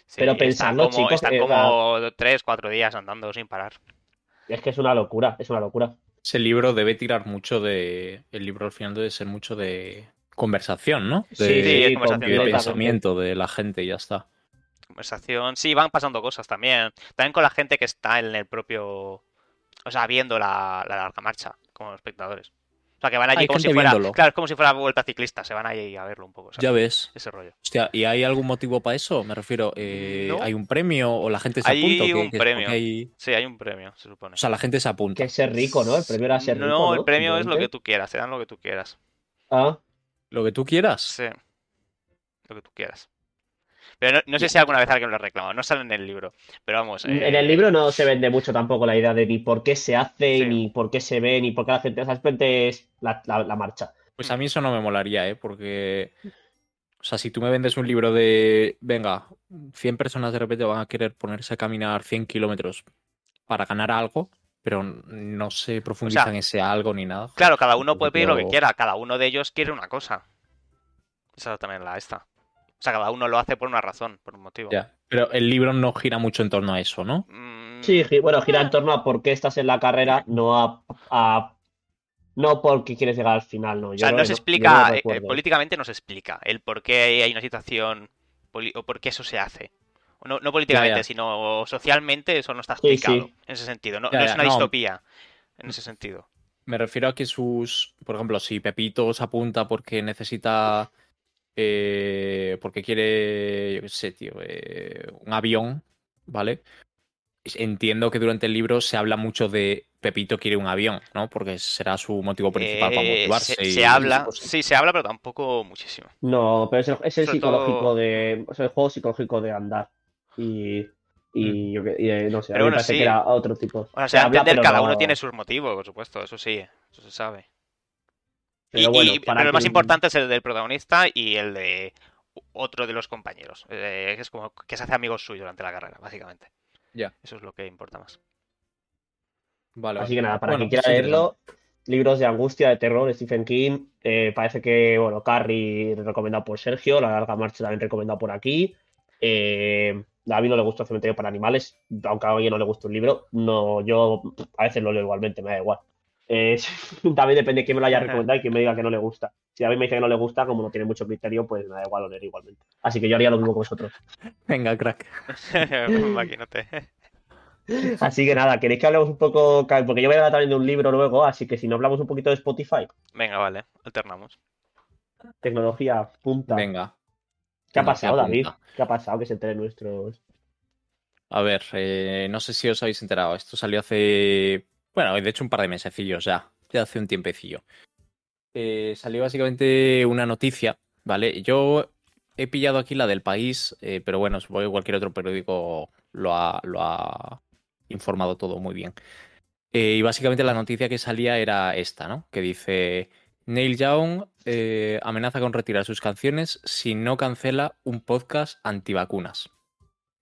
Sí, pero están pensadlo, como, chicos, Están que como 3, 4 días andando sin parar. Es que es una locura, es una locura. Ese libro debe tirar mucho de. El libro al final debe ser mucho de conversación, ¿no? De, Sí, Sí, conversación de pensamiento de la gente y ya está. Conversación. Sí, van pasando cosas también. También con la gente que está en el propio. O sea, viendo la, la larga marcha, como espectadores. O sea, que van allí Hay como si fuera. viéndolo. Claro, es como si fuera vuelta ciclista. Se van ahí a verlo un poco. ¿sabes? Ya ves. Ese rollo. Hostia, ¿y hay algún motivo para eso? Me refiero, eh, No. ¿hay un premio o la gente se Hay apunta? qué- un premio. hay- Sí, hay un premio, se supone. O sea, la gente se apunta. Que es ser rico, ¿no? El premio era ser rico. no, el premio es lo que tú quieras. Te dan lo que tú quieras. Ah, Lo que tú quieras. Sí. Lo que tú quieras. Pero no, no sé si alguna vez alguien lo ha reclamado. No sale en el libro. Pero vamos. En eh, el libro no se vende mucho tampoco la idea de ni por qué se hace, Sí. ni por qué se ve, ni por qué la gente. O sea, simplemente es la, la- la marcha. Pues a mí eso no me molaría, ¿eh? Porque. O sea, si tú me vendes un libro de. Venga, 100 personas de repente van a querer ponerse a caminar 100 kilómetros para ganar algo, pero no se profundizan en ese algo ni nada. Claro, cada uno puede pedir lo que quiera. Cada uno de ellos quiere una cosa. Esa es también la esta. O sea, cada uno lo hace por una razón, por un motivo. Ya. Pero el libro no gira mucho en torno a eso, ¿no? Mm, Sí, bueno, gira en torno a por qué estás en la carrera, no a. a- no porque quieres llegar al final, no. O sea, no se explica, eh, políticamente no se explica el por qué hay una situación poli- o por qué eso se hace. O No, no políticamente, ya. sino socialmente eso no está explicado sí. en ese sentido. No, Ya, no es una no. distopía en ese sentido. Me refiero a que sus. Por ejemplo, si Pepito se apunta porque necesita. eh, porque quiere. Yo qué sé, tío. eh, un avión, ¿vale? Entiendo que durante el libro se habla mucho de Pepito quiere un avión, ¿no? Porque será su motivo principal para Eh, motivarse. se, y- se habla, sí, se habla, pero tampoco muchísimo. No, pero es el, es el Sobre psicológico todo- de. Es el juego psicológico de andar. Y. Y, yo y, eh, no sé, a Pero me bueno, parece sí. que era otro tipo. O sea, Se a habla, entender, cada no- uno tiene sus motivos, por supuesto, eso sí, eso se sabe. Y- Pero bueno, y- para pero el más importante es el del protagonista y el de otro de los compañeros. eh, que es como que se hace amigo suyo durante la carrera, básicamente. Ya. Eso es lo que importa más. Vale, Así que nada, para Bueno, quien quiera leerlo, libros de angustia, de terror, de Stephen King. eh, parece que, bueno, Carrie recomendado por Sergio, La Larga Marcha también recomendado por aquí. Eh, a mí no le gustó Cementerio para Animales, aunque a alguien no le guste un libro, no, yo a veces lo leo igualmente, me da igual. Eh, [LAUGHS] también depende de quién me lo haya recomendado y quién me diga que no le gusta. Si a mí me dice que no le gusta, como no tiene mucho criterio, pues me da igual lo leer igualmente. Así que yo haría lo mismo que vosotros. [LAUGHS] Venga, crack. [LAUGHS] Maquinote. Así que nada, ¿queréis que hablemos un poco? Porque yo voy a hablar también de un libro luego, así que si no hablamos un poquito de Spotify, Venga, vale, alternamos. tecnología punta. Venga. ¿Qué ha pasado, David? ¿Qué ha pasado? Que se enteren nuestros. A ver, eh, no sé si os habéis enterado. Esto salió hace. Bueno, de hecho, un par de mesecillos ya. Ya hace un tiempecillo. Eh, salió básicamente una noticia, ¿vale? Yo he pillado aquí la del país, eh, pero bueno, supongo que cualquier otro periódico lo ha, lo ha informado todo muy bien. Eh, y básicamente la noticia que salía era esta, ¿no? Que dice. Neil Young eh, amenaza con retirar sus canciones si no cancela un podcast antivacunas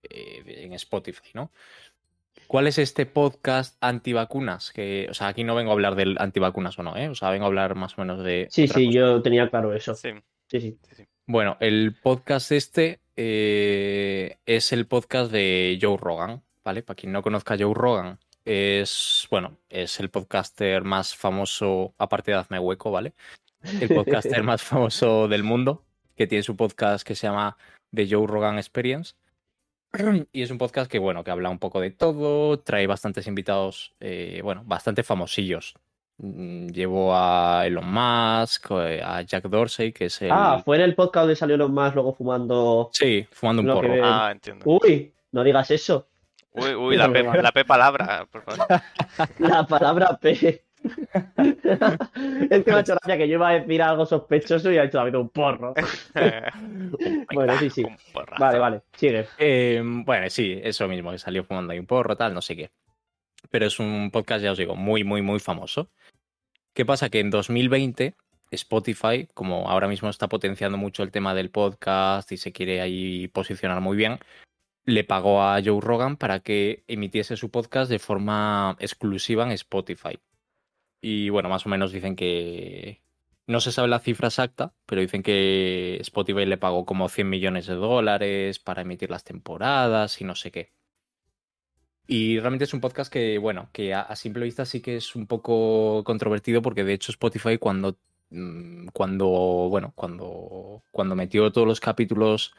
eh, en Spotify, ¿no? ¿Cuál es este podcast antivacunas? Que, o sea, aquí no vengo a hablar del antivacunas o no, ¿eh? O sea, vengo a hablar más o menos de. Sí, sí, cosa. yo tenía claro eso. Sí, Sí, sí. sí, sí. Bueno, el podcast este eh, es el podcast de Joe Rogan, ¿vale? Para quien no conozca a Joe Rogan, es, bueno, es el podcaster más famoso, aparte de Hazme Hueco, ¿vale? El podcaster más famoso del mundo, que tiene su podcast que se llama The Joe Rogan Experience. Y es un podcast que, bueno, que habla un poco de todo, trae bastantes invitados, eh, bueno, bastante famosillos. Mm, Llevo a Elon Musk, eh, a Jack Dorsey, que es el... Ah, fue en el podcast donde salió los más luego fumando. Sí, fumando un que porro. Ah, entiendo. Uy, no digas eso. Uy, uy, la [LAUGHS] P, la P palabra, por favor. [LAUGHS] La palabra P. [LAUGHS] es que me ha hecho gracia [LAUGHS] que yo iba a decir algo sospechoso y ha hecho David un porro. [LAUGHS] bueno, sí, sí. Vale, vale, sigue. Eh, bueno, sí, eso mismo, que salió fumando ahí un porro, tal, no sé qué. Pero es un podcast, ya os digo, muy, muy, muy famoso. ¿Qué pasa? Que en 2020 Spotify, como ahora mismo está potenciando mucho el tema del podcast y se quiere ahí posicionar muy bien, le pagó a Joe Rogan para que emitiese su podcast de forma exclusiva en Spotify. Y bueno, más o menos dicen que... No se sabe la cifra exacta, pero dicen que Spotify le pagó como 100 millones de dólares para emitir las temporadas y no sé qué. Y realmente es un podcast que, bueno, que a, a simple vista sí que es un poco controvertido porque de hecho Spotify cuando, mm, cuando, bueno, cuando, cuando metió todos los capítulos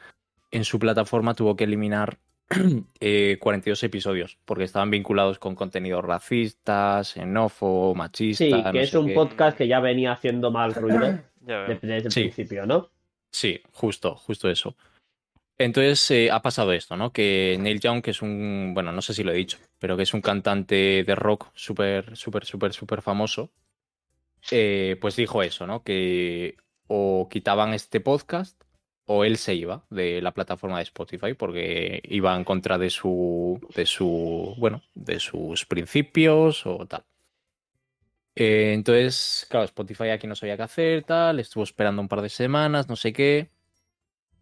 en su plataforma tuvo que eliminar [CLEARS THROAT] eh, 42 episodios porque estaban vinculados con contenidos racistas, xenófobo, machista. Sí, no que es un qué. podcast que ya venía haciendo mal [CLEARS THROAT] ruido desde el Sí. principio, ¿no? Sí, justo, justo eso. Entonces eh, ha pasado esto, ¿no? Que Neil Young, que es un, bueno, no sé si lo he dicho, pero que es un cantante de rock súper, súper, súper, súper famoso, eh, pues dijo eso, ¿no? Que o quitaban este podcast o él se iba de la plataforma de Spotify porque iba en contra de su, de su, bueno, de sus principios o tal. Eh, entonces, claro, Spotify aquí no sabía qué hacer, tal, estuvo esperando un par de semanas, no sé qué.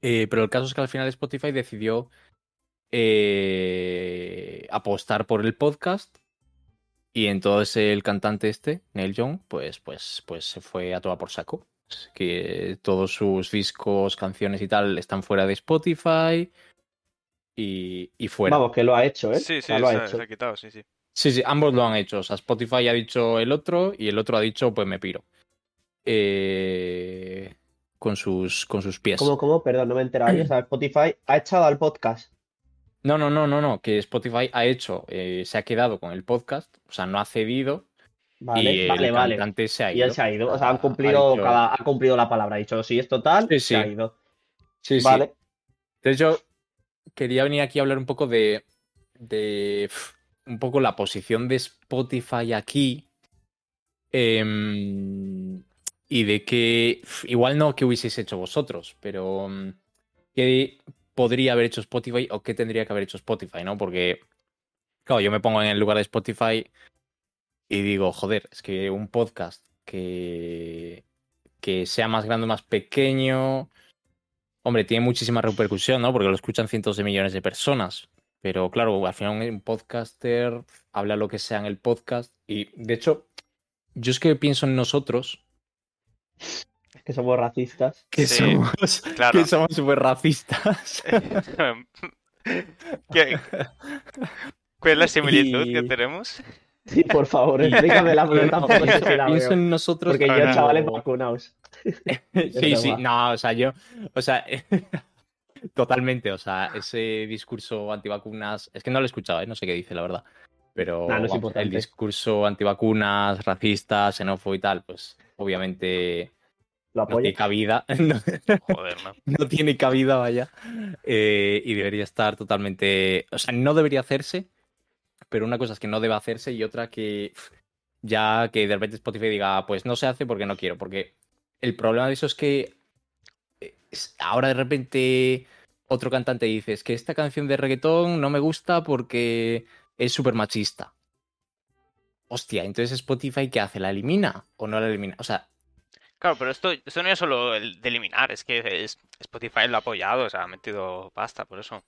Eh, pero el caso es que al final Spotify decidió eh, apostar por el podcast. Y entonces el cantante este, Neil Young, pues, pues, pues se fue a toda por saco. Que todos sus discos, canciones y tal están fuera de Spotify. Y, y fuera. Vamos, que lo ha hecho, ¿eh? Sí, sí, lo ha se, hecho. se ha quitado, sí, sí. Sí, sí, ambos lo han hecho. O sea, Spotify ha dicho el otro y el otro ha dicho, pues me piro. Eh, con sus, con sus pies. ¿Cómo, cómo? Perdón, no me he enterado. O sea, Spotify ha echado al podcast. No, no, no, no, no. Que Spotify ha hecho, eh, se ha quedado con el podcast, o sea, no ha cedido. Vale, y el vale, vale. cantante se ha Y ido. él se ha ido. O sea, han Ha- cumplido, ha dicho- cada, ha cumplido la palabra. Ha dicho, si es total, Sí, se ha sí. ido. Sí, sí. Vale. Entonces yo quería venir aquí a hablar un poco de, de un poco la posición de Spotify aquí. em, y de que, igual no que hubieseis hecho vosotros, pero mm, qué podría haber hecho Spotify o qué tendría que haber hecho Spotify, ¿no? Porque, claro, yo me pongo en el lugar de Spotify y digo, joder, es que un podcast que, que sea más grande o más pequeño, Hombre, tiene muchísima repercusión, ¿no? Porque lo escuchan cientos de millones de personas. Pero claro, al final un podcaster habla lo que sea en el podcast. Y de hecho, yo es que pienso en nosotros, Es que somos racistas. que Sí, somos claro. que somos súper racistas. [LAUGHS] ¿Qué- ¿Cuál es la similitud que tenemos? Sí, por favor, [LAUGHS] pienso, si la pienso veo. en nosotros. Porque yo, no. chavales, vacunaos. [LAUGHS] Sí, sí, no, o sea, yo, o sea, [LAUGHS] totalmente, o sea, ese discurso antivacunas, es que no lo he escuchado, ¿eh? no sé qué dice, la verdad, pero Nah, no es vamos, importante. el discurso antivacunas, racista, xenófobo y tal, pues obviamente Lo no tiene cabida, no, Joder, ¿no? no tiene cabida, vaya, eh, y debería estar totalmente, o sea, no debería hacerse, pero una cosa es que no debe hacerse y otra que ya que de repente Spotify diga, "Ah, pues no se hace porque no quiero, porque el problema de eso es que eh, ahora de repente otro cantante dice, es que esta canción de reggaetón no me gusta porque es súper machista. Hostia, entonces Spotify, ¿qué hace? ¿La elimina o no la elimina? O sea, Claro, pero esto, esto no es solo el de eliminar, es que es- Spotify lo ha apoyado, o sea, ha metido pasta, por eso.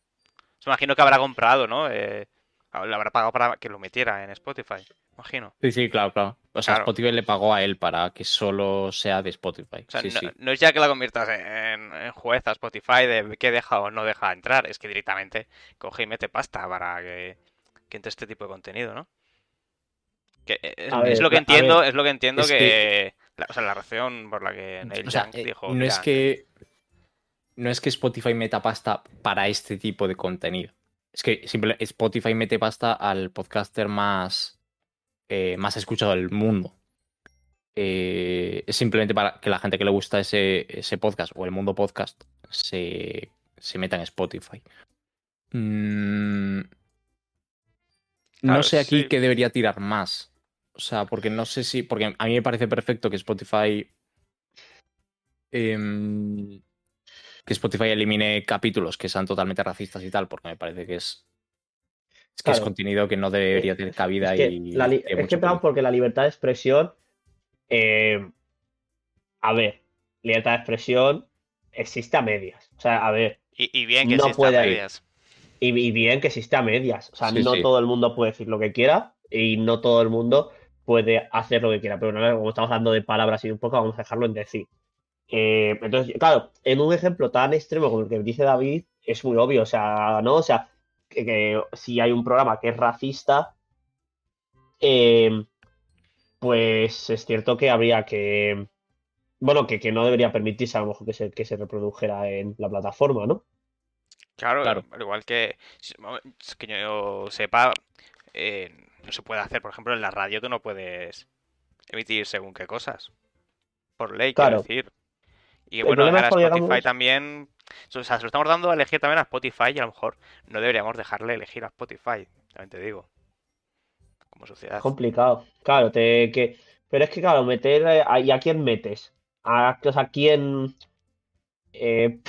Se imagino que habrá comprado, ¿no? Eh, le habrá pagado para que lo metiera en Spotify, imagino. sí, sí, claro, claro. O sea, Claro. Spotify le pagó a él para que solo sea de Spotify. O sea, sí, no, sí. no es ya que la conviertas en, en juez a Spotify de qué deja o no deja entrar, es que directamente coge y mete pasta para que, que entre este tipo de contenido, ¿no? Que eh, es, lo que entiendo, ver, es lo que entiendo es que, que- la, o sea, la razón por la que Neil O sea, Young eh, dijo, no es "Mira, que no es que Spotify meta pasta para este tipo de contenido. Es que simple, Spotify mete pasta al podcaster más, eh, más escuchado del mundo. Eh, es simplemente para que la gente que le gusta ese, ese podcast o el mundo podcast se, se meta en Spotify. Mm, no sé aquí sí. qué debería tirar más. O sea, porque no sé si. Porque a mí me parece perfecto que Spotify. em, que Spotify elimine capítulos que sean totalmente racistas y tal, porque me parece que es. Es que es contenido que no debería tener cabida Es que, y. la es que porque la libertad de expresión. eh, a ver, libertad de expresión existe a medias. O sea, a ver, Y, y bien que No exista puede ir. medias. y, y bien que existe a medias. O sea, Sí, no sí. todo el mundo puede decir lo que quiera y no todo el mundo puede hacer lo que quiera. Pero no, como estamos hablando de palabras y un poco, vamos a dejarlo en decir. Eh, entonces, claro, en un ejemplo tan extremo como el que dice David, es muy obvio. O sea, ¿no? O sea, que, que si hay un programa que es racista, eh, pues es cierto que habría que. Bueno, que, que no debería permitirse a lo mejor que se, que se reprodujera en la plataforma, ¿no? Claro, Claro. al igual que, que yo sepa, eh, no se puede hacer, por ejemplo, en la radio tú no puedes emitir según qué cosas. Por ley, Claro. quiero decir. Y bueno, ahora es cuando Spotify también, o sea, se lo estamos dando a elegir también a Spotify y a lo mejor no deberíamos dejarle elegir a Spotify, también te digo. Como sociedad. Es complicado. Claro, te, que, pero es que, claro, meter. eh, a- ¿Y a quién metes? ¿A, o sea, ¿a quién? Eh,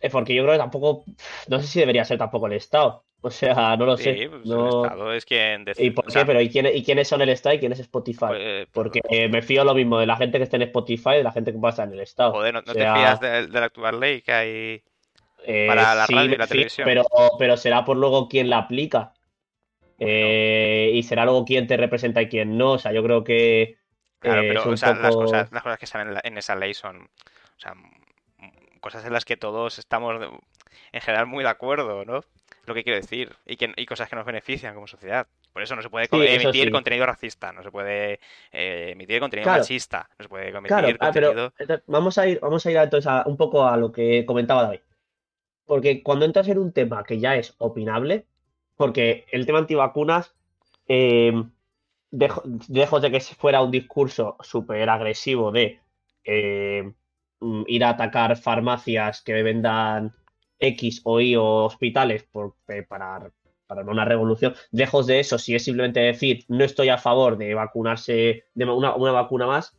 eh, porque yo creo que tampoco. No sé si debería ser tampoco el Estado. O sea, no lo sé. Pues no- el Estado es quien ¿Y decide. por qué? sea, Pero ¿y, quién- ¿y quiénes son el Estado y quién es Spotify? pues, Porque eh, me fío lo mismo de la gente que esté en Spotify y de la gente que estar en el Estado. joder, ¿no, no o sea, te fías de, de la actual ley que hay? Eh, para la sí, radio y la fío, televisión. Pero, pero será por luego quién la aplica. Eh, y será luego quién te representa y quién no. O sea, yo creo que Claro, pero o sea, las poco- cosas, las cosas que salen en, en esa ley son, o sea, cosas en las que todos estamos en general muy de acuerdo, ¿no? Lo que quiero decir, y, que, y cosas que nos benefician como sociedad. Por eso no se puede Sí, emitir sí. contenido racista, no se puede eh, emitir contenido Claro. machista, no se puede emitir Claro, ah, pero contenido... entonces, vamos a ir, vamos a ir entonces a- un poco a lo que comentaba David. Porque cuando entras en un tema que ya es opinable, porque el tema antivacunas, eh, dejo- lejos de que fuera un discurso súper agresivo de eh, mm, ir a atacar farmacias que vendan X o Y o hospitales por, eh, para, para una revolución, lejos de eso, si es simplemente decir no estoy a favor de vacunarse, de una, una vacuna más,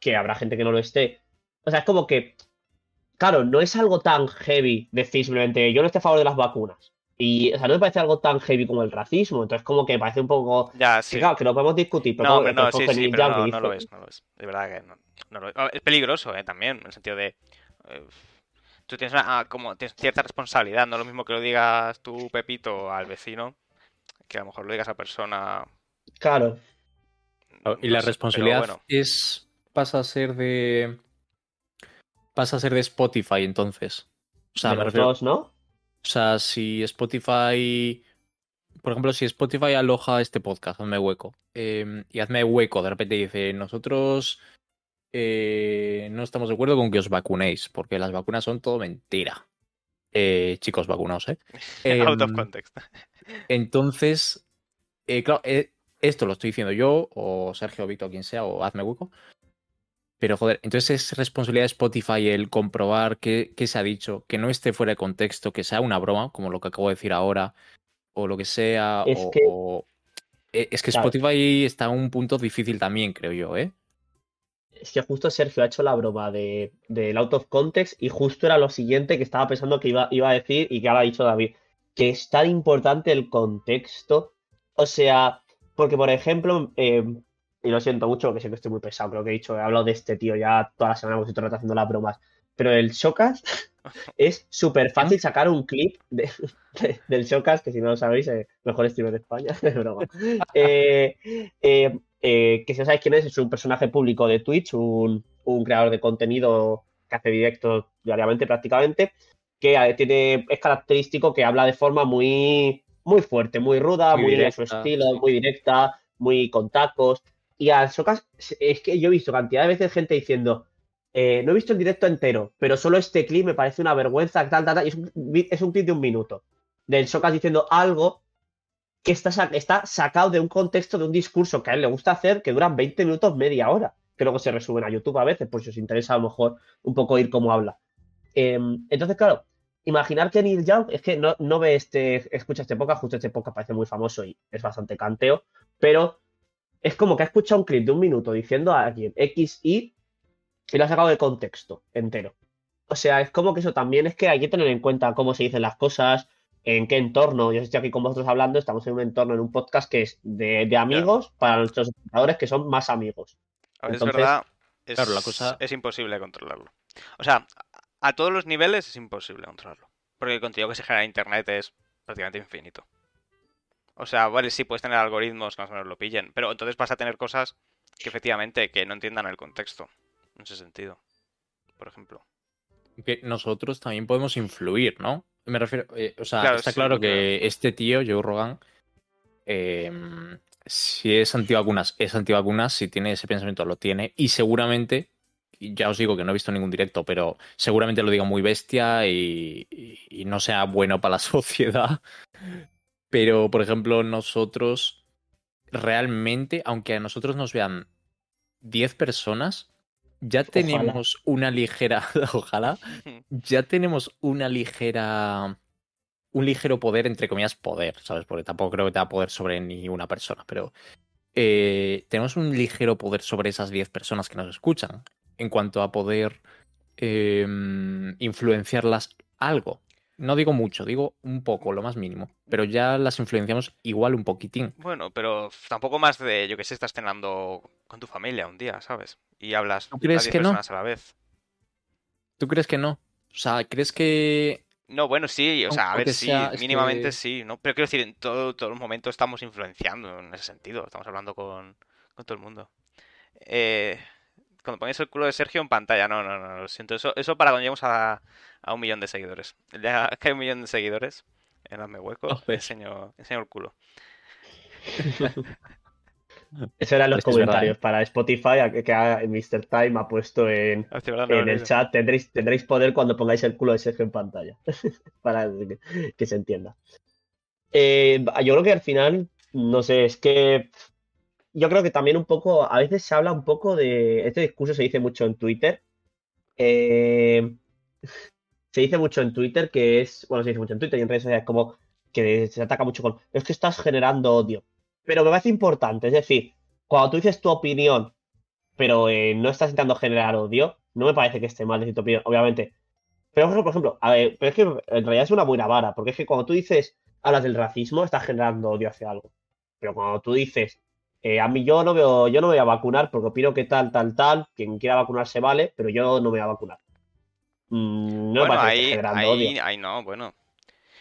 que habrá gente que no lo esté. O sea, es como que, claro, no es algo tan heavy decir simplemente yo no estoy a favor de las vacunas. Y, o sea, no me parece algo tan heavy como el racismo. Entonces, como que parece un poco. Ya, que, sí. claro, que lo podemos discutir. Pero No, como que no, sí, sí, pero no, no lo es, no lo es. De verdad que no, no lo es. Es peligroso, eh, también, en el sentido de... eh, tú tienes una, ah, como, tienes cierta responsabilidad, no lo mismo que lo digas tú, Pepito, al vecino, que a lo mejor lo digas a persona... Claro, Claro, Y no la sé, pero responsabilidad bueno. es. pasa a ser de. pasa a ser de Spotify entonces. O sea, de me los refiero. dos, ¿no? O sea, si Spotify. Por ejemplo, si Spotify aloja este podcast, hazme hueco. eh, y hazme hueco, de repente dice, nosotros eh, no estamos de acuerdo con que os vacunéis, porque las vacunas son todo mentira. Eh, chicos, vacunaos, ¿eh? [LAUGHS] Out of Em, context. entonces, eh, claro, eh, esto lo estoy diciendo yo, o Sergio, Víctor, quien sea, o hazme hueco. Pero joder, entonces es responsabilidad de Spotify el comprobar qué, qué se ha dicho, que no esté fuera de contexto, que sea una broma, como lo que acabo de decir ahora, o lo que sea. Es o, que- o- eh, Es que Claro. Spotify está en un punto difícil también, creo yo, ¿eh? Es que justo Sergio ha hecho la broma de, del out of context y justo era lo siguiente que estaba pensando que iba, iba a decir y que ahora ha dicho David, que es tan importante el contexto. O sea, porque por ejemplo, eh, y lo siento mucho porque sé que estoy muy pesado, creo que he dicho, he hablado de este tío ya toda la semana, hemos estado haciendo las bromas, pero el Showcast es súper fácil sacar un clip de- de- del Showcast, que si no lo sabéis, eh, mejor streamer de España, [LAUGHS] broma. Eh, eh, eh, que si no sabéis quién es, es un personaje público de Twitch, un, un creador de contenido que hace directos diariamente prácticamente, que tiene, es característico que habla de forma muy, muy fuerte, muy ruda, Muy muy, a su estilo, muy directa, muy con tacos. Y a Socas, es que yo he visto cantidad de veces gente diciendo, eh, no he visto el directo entero, pero solo este clip me parece una vergüenza, tal, tal, tal, y es un, es un clip de un minuto. Del Socas diciendo algo que está, está sacado de un contexto, de un discurso que a él le gusta hacer, que duran 20 minutos, media hora, que luego se resumen a YouTube a veces, por si os interesa a lo mejor un poco oír cómo habla. Em, entonces, claro, imaginar que Neil Young, es que no, no ve este, escucha este podcast, justo este podcast parece muy famoso y es bastante canteo, pero es como que ha escuchado un clip de un minuto diciendo a alguien X, Y y lo ha sacado de contexto entero. O sea, es como que eso también es que hay que tener en cuenta cómo se dicen las cosas, en qué entorno. Yo estoy aquí con vosotros hablando, estamos en un entorno, en un podcast que es de, de amigos para nuestros espectadores que son más amigos. A ver, Entonces, es verdad, es, claro, la cosa- es imposible controlarlo. O sea, a todos los niveles es imposible controlarlo. Porque el contenido que se genera en Internet es prácticamente infinito. O sea, vale, sí, puedes tener algoritmos que más o menos lo pillen, pero entonces vas a tener cosas que efectivamente que no entiendan el contexto. En ese sentido. Por ejemplo. que nosotros también podemos influir, ¿no? Me refiero, eh, o sea, Claro, está sí, claro que este tío, Joe Rogan, eh, si es antivacunas, es antivacunas, si tiene ese pensamiento, lo tiene, y seguramente, ya os digo que no he visto ningún directo, pero seguramente lo diga muy bestia y, y- y no sea bueno para la [LAUGHS] sociedad. Pero, por ejemplo, nosotros realmente, aunque a nosotros nos vean 10 personas, ya Ojalá. tenemos una ligera, [LAUGHS] ojalá, ya tenemos una ligera, un ligero poder, entre comillas, poder, ¿sabes? Porque tampoco creo que tenga poder sobre ni una persona, pero eh, tenemos un ligero poder sobre esas 10 personas que nos escuchan en cuanto a poder eh, influenciarlas algo. No digo mucho, digo un poco, lo más mínimo, pero ya las influenciamos igual un poquitín. Bueno, pero tampoco más de, yo que sé, estás cenando con tu familia un día, ¿sabes? Y hablas ¿Tú crees a 10 que no? personas a la vez. ¿Tú crees que no? O sea, ¿crees que No, bueno, sí, o sea, a ver, sí, sea, mínimamente que- sí, ¿no? Pero quiero decir, en todo, todo el momento estamos influenciando en ese sentido, estamos hablando con, con todo el mundo. Eh, cuando ponéis el culo de Sergio en pantalla, no, no, no, lo siento, eso, eso para cuando lleguemos a, a un millón de seguidores. [LAUGHS] Día que hay un millón de seguidores, en Hazme Hueco, Joder. enseño, enseño el culo. [LAUGHS] Eso eran los comentarios ¿eh? para Spotify, a- que, Mr. Time ha puesto en, Hostia, verdad, no lo en he el chat. Tendréis, tendréis poder cuando pongáis el culo de Sergio en pantalla. [LAUGHS] para que, que se entienda. Eh, yo creo que al final, no sé, es que yo creo que también un poco, a veces se habla un poco de, este discurso se dice mucho en Twitter, eh, se dice mucho en Twitter que es, bueno, se dice mucho en Twitter y en redes sociales como que se ataca mucho con, es que estás generando odio. Pero me parece importante, es decir, cuando tú dices tu opinión, pero eh, no estás intentando generar odio, no me parece que esté mal decir tu opinión, obviamente. Pero, por ejemplo, a ver, pero es que en realidad es una buena vara, porque es que cuando tú dices, hablas del racismo, estás generando odio hacia algo. Pero cuando tú dices, eh, a mí yo no veo, yo no me voy a vacunar porque opino que tal, tal, tal, quien quiera vacunarse vale, pero yo no me voy a vacunar. Mm, no Bueno, ahí, ahí, ahí no, bueno.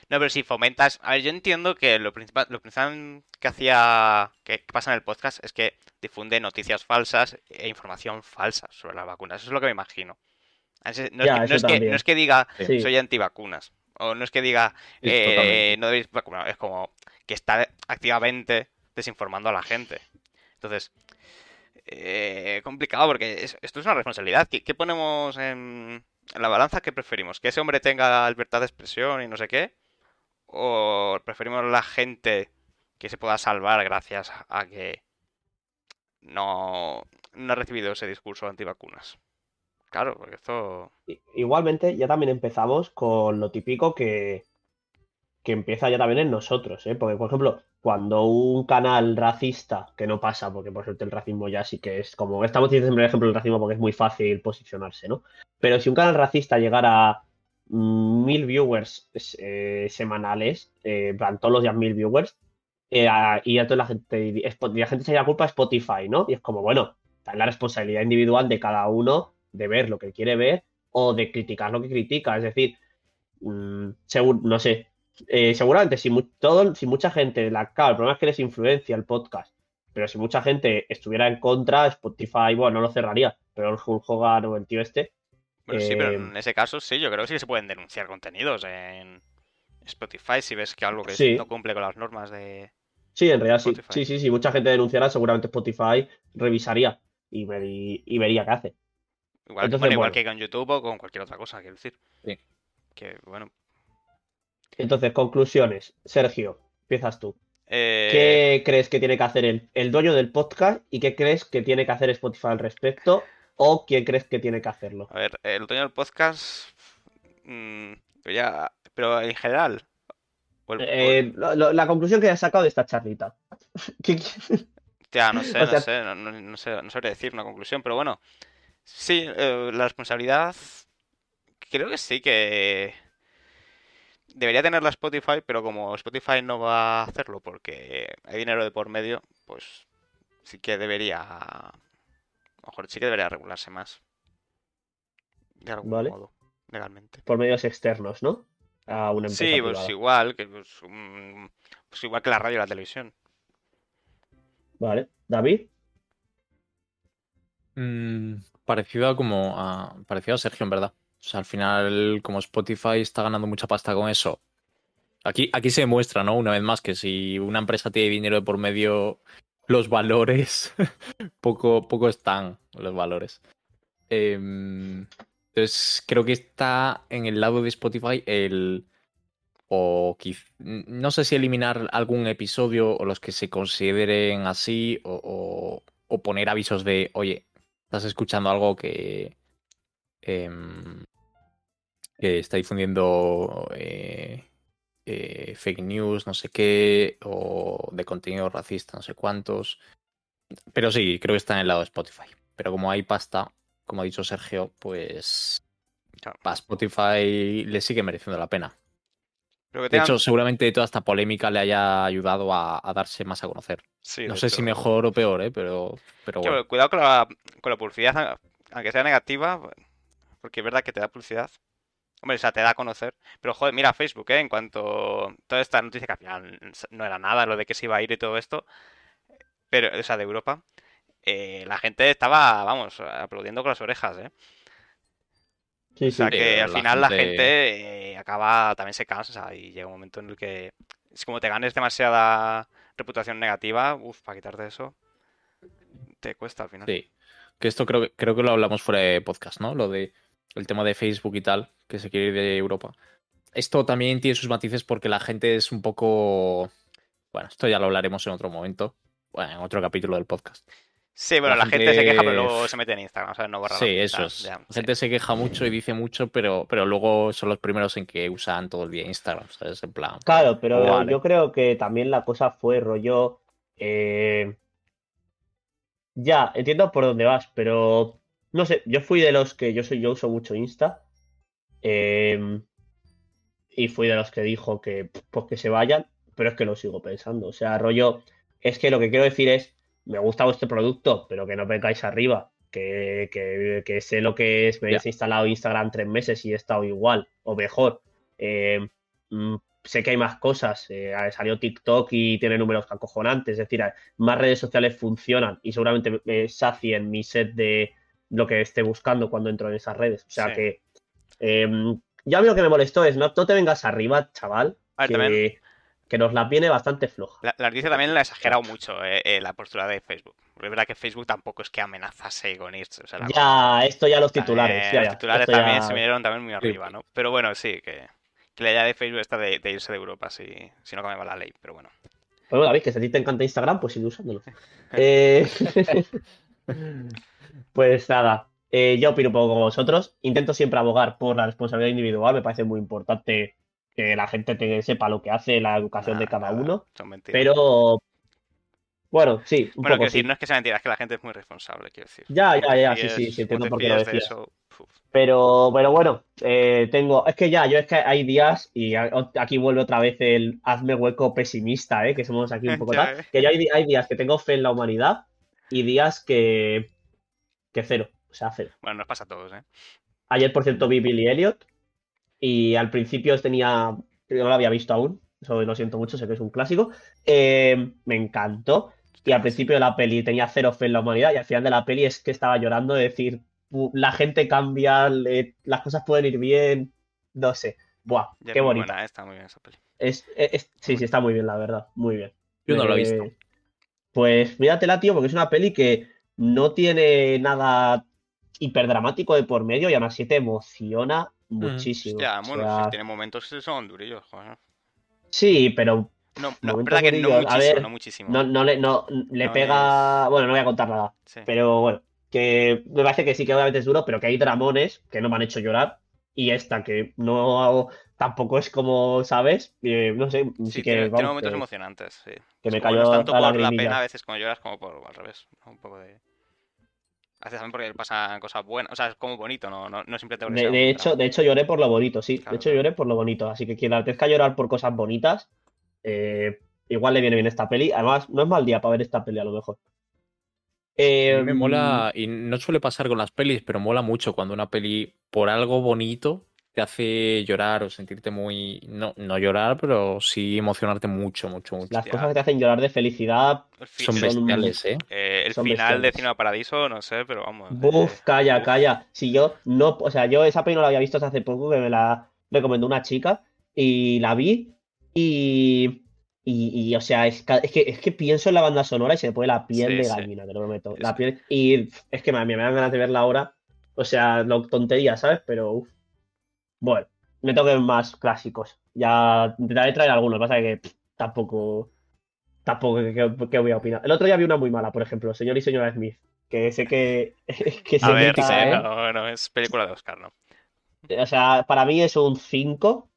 No, pero si fomentas. A ver, yo entiendo que lo principal, lo principal que hacía. Que, pasa en el podcast es que difunde noticias falsas e información falsa sobre las vacunas. Eso es lo que me imagino. Es- No es, Ya, que, no es que- también. no es que diga Sí. soy antivacunas. O no es que diga eh, no debéis vacunar. Es como que está activamente desinformando a la gente. Entonces, eh, complicado porque es- esto es una responsabilidad. ¿Qué, ponemos en, en la balanza? ¿Qué preferimos? ¿Que ese hombre tenga libertad de expresión y no sé qué? ¿O preferimos la gente que se pueda salvar gracias a que no, no ha recibido ese discurso antivacunas? Claro, porque esto... Igualmente, ya también empezamos con lo típico que, que empieza ya también en nosotros, ¿eh? Porque, por ejemplo, cuando un canal racista, que no pasa, porque por suerte el racismo ya sí que es como, estamos diciendo siempre el ejemplo del racismo porque es muy fácil posicionarse, ¿no? Pero si un canal racista llegara a mil viewers eh, semanales, eh, todos los días mil viewers, eh, y a toda la gente, y la gente se la culpa a Spotify, ¿no? Y es como, bueno, está la responsabilidad individual de cada uno de ver lo que quiere ver o de criticar lo que critica. Es decir, mm, segur- no sé, eh, seguramente si, mu- todo, si mucha gente, la, claro, el problema es que les influencia el podcast, pero si mucha gente estuviera en contra, Spotify, bueno, no lo cerraría, pero el Hulk Hogan o el tío este, Bueno, sí, pero Eh, en ese caso sí, yo creo que sí que se pueden denunciar contenidos en Spotify si ves que algo que Sí. no cumple con las normas de... sí, en realidad sí, sí, sí, sí, mucha gente denunciara, seguramente Spotify revisaría y, vería qué hace. Igual, Entonces, bueno, igual bueno. que con YouTube o con cualquier otra cosa, quiero decir. Sí. Que, bueno... Entonces, conclusiones. Sergio, empiezas tú. eh, ¿Qué crees que tiene que hacer el, el dueño del podcast y qué crees que tiene que hacer Spotify al respecto? ¿O quién crees que tiene que hacerlo? A ver, el dueño del podcast... mm, yo ya... Pero en general... el- Eh, la conclusión que has sacado de esta charlita. [LAUGHS] ¿Qué- Ya, no sé, [LAUGHS] O sea- no sé, no, no- no sé, no sabría decir una conclusión, pero bueno, sí, eh, la responsabilidad, creo que sí que debería tenerla Spotify, pero como Spotify no va a hacerlo porque hay dinero de por medio, pues sí que debería, a lo mejor sí que debería regularse más, de algún Vale. modo, legalmente. Por medios externos, ¿no? A una empresa Sí, pues igual que pues, un- pues igual que la radio y la televisión. Vale. David. Mm, parecido a como a, parecido a Sergio, en verdad. O sea, al final, como Spotify está ganando mucha pasta con eso. Aquí, aquí se demuestra, ¿no? Una vez más, que si una empresa tiene dinero de por medio, los valores [LAUGHS] poco, poco están los valores. Em, entonces, creo que está en el lado de Spotify el. O no sé si eliminar algún episodio o los que se consideren así, o, o- o poner avisos de, oye, estás escuchando algo que, em, que está difundiendo eh, eh, fake news, no sé qué, o de contenido racista, no sé cuántos. Pero sí, creo que está en el lado de Spotify. Pero como hay pasta, como ha dicho Sergio, pues a Spotify le sigue mereciendo la pena. Que De hecho, seguramente toda esta polémica le haya ayudado a, a darse más a conocer. sí, No sé hecho. si mejor o peor, ¿eh? pero, pero bueno. Cuidado con la, con la publicidad, aunque sea negativa, porque es verdad que te da publicidad. Hombre, o sea, te da a conocer. Pero joder, mira Facebook, ¿eh? En cuanto toda esta noticia que al final no era nada, lo de que se iba a ir y todo esto, pero, o sea, de Europa, eh, la gente estaba, vamos, aplaudiendo con las orejas, ¿eh? Sí, O sea, sí. Sí, que al la final la gente- gente eh, acaba, también se cansa y llega un momento en el que es como te ganes demasiada reputación negativa, uff, para quitarte eso, te cuesta al final. Sí. Que esto creo, que- creo que lo hablamos fuera de podcast, ¿no? Lo de el tema de Facebook y tal, que se quiere ir de Europa. Esto también tiene sus matices porque la gente es un poco. Bueno, esto ya lo hablaremos en otro momento. Bueno, en otro capítulo del podcast. Sí, bueno, La la, gente... se queja, pero luego se mete en Instagram, ¿sabes? No borra Sí, eso es. ya, La sí. gente se queja mucho y dice mucho, pero, pero luego son los primeros en que usan todo el día Instagram, ¿sabes? En plan. Claro, pero Vale. yo creo que también la cosa fue rollo. eh, Ya, entiendo por dónde vas, pero no sé, yo fui de los que yo soy, yo uso mucho Insta. eh, y fui de los que dijo que pues que se vayan, pero es que lo sigo pensando. O sea, rollo, es que lo que quiero decir es, me gusta vuestro producto, pero que no vengáis arriba. Que, que, que sé lo que es, me Ya. habéis instalado Instagram tres meses y he estado igual, o mejor. Eh, mm, sé que hay más cosas. eh, salió TikTok y tiene números acojonantes. Es decir, más redes sociales funcionan y seguramente me sacien mi set de lo que esté buscando cuando entro en esas redes. O sea Sí. que. eh, ya a mí lo que me molestó es no, no te vengas arriba, chaval. A ver, que, también- que nos la viene bastante floja. La, la noticia también la ha exagerado mucho, eh, eh, la postura de Facebook. Porque es verdad que Facebook tampoco es que amenazase con irse. O sea, la Ya, esto ya los titulares. ya, los titulares ya- también se vinieron también muy arriba. ¿no? Pero bueno, sí, que, que la idea de Facebook está de, de irse de Europa si, si no cambia la ley, pero bueno. Pues bueno, David, que si a ti te encanta Instagram, pues sigue usándolo. [LAUGHS] Eh, [LAUGHS] Pues nada, eh, yo opino un poco como vosotros. Intento siempre abogar por la responsabilidad individual. Me parece muy importante que la gente te- sepa lo que hace, la educación de cada uno. Son mentiras. Pero, bueno, sí, un bueno, poco quiero decir, sí. no es que sea mentira, es que la gente es muy responsable, quiero decir. Ya, ya, ya, sí, sí, sí, entiendo por qué lo de. Pero, pero bueno, eh, tengo. Es que ya, yo es que hay días, y aquí vuelve otra vez el hazme hueco pesimista, ¿eh? Que somos aquí un [LAUGHS] poco tal. Que yo hay, hay días que tengo fe en la humanidad y días que. Que cero. O sea, cero. Bueno, nos pasa a todos, ¿eh? Ayer, por cierto, vi Billy Elliot y al principio tenía. Yo no lo había visto aún, eso lo siento mucho, sé que es un clásico. Eh, me encantó. Y al principio de la peli tenía cero fe en la humanidad y al final de la peli es que estaba llorando de decir, "Pu- la gente cambia, le- las cosas pueden ir bien, no sé. Buah, Ya qué buena, ¿eh? está muy bien esa peli. Es, es- es- sí, sí, está muy bien, la verdad, muy bien. Yo no lo he Eh, visto. Pues míratela, tío, porque es una peli que no tiene nada hiperdramático de por medio y aún así te emociona muchísimo. Ya, O bueno, sea, sí, tiene momentos que son durillos, joder. sí, pero No, no, verdad que no muchísimo, ver, no muchísimo. no, no le, no, le No pega. Bueno, no voy a contar nada. Sí. Pero bueno, que me parece que sí que obviamente es duro, pero que hay dramones que no me han hecho llorar. Y esta que no tampoco es como, ¿sabes? Eh, no sé, sí, Sí, que, tiene, momentos que- emocionantes, sí. que me como no cayó es tanto la por la pena a veces cuando lloras como por al revés, un poco de... A veces también porque pasan cosas buenas, o sea, es como bonito, no, no, no simplemente porque De, de hecho, de hecho lloré por lo bonito, sí. Claro, de hecho lloré por lo bonito. Así que quien le apetezca llorar por cosas bonitas, eh, igual le viene bien esta peli. Además, no es mal día para ver esta peli a lo mejor. A Eh, mí me mola, y no suele pasar con las pelis, pero mola mucho cuando una peli, por algo bonito, te hace llorar o sentirte muy. No, no llorar, pero sí emocionarte mucho, mucho, mucho. Las cosas que te hacen llorar de felicidad. Son son- bestiales, ¿eh? eh, el son final de bestiales. Cinema Paradiso, no sé, pero vamos. Buf, eh, calla, uf. calla. Si yo no, o sea, yo esa peli no la había visto hasta hace poco, que me la recomendó una chica, y la vi, y, o sea, es, que, es que pienso en la banda sonora y se me pone la piel Sí, de sí. gallina, te lo prometo. Sí, La piel, y es que me, me dan ganas de verla ahora. O sea, lo tontería, ¿sabes? Pero, uf. Bueno, me toquen más clásicos. Ya intentaré traer algunos, pasa que tampoco, tampoco que, que- voy a opinar. El otro día vi una muy mala, por ejemplo, Señor y Señora Smith, que sé que, [LAUGHS] que se A ver, meta, ¿eh? no, no, es película de Oscar, ¿no? O sea, para mí es un 5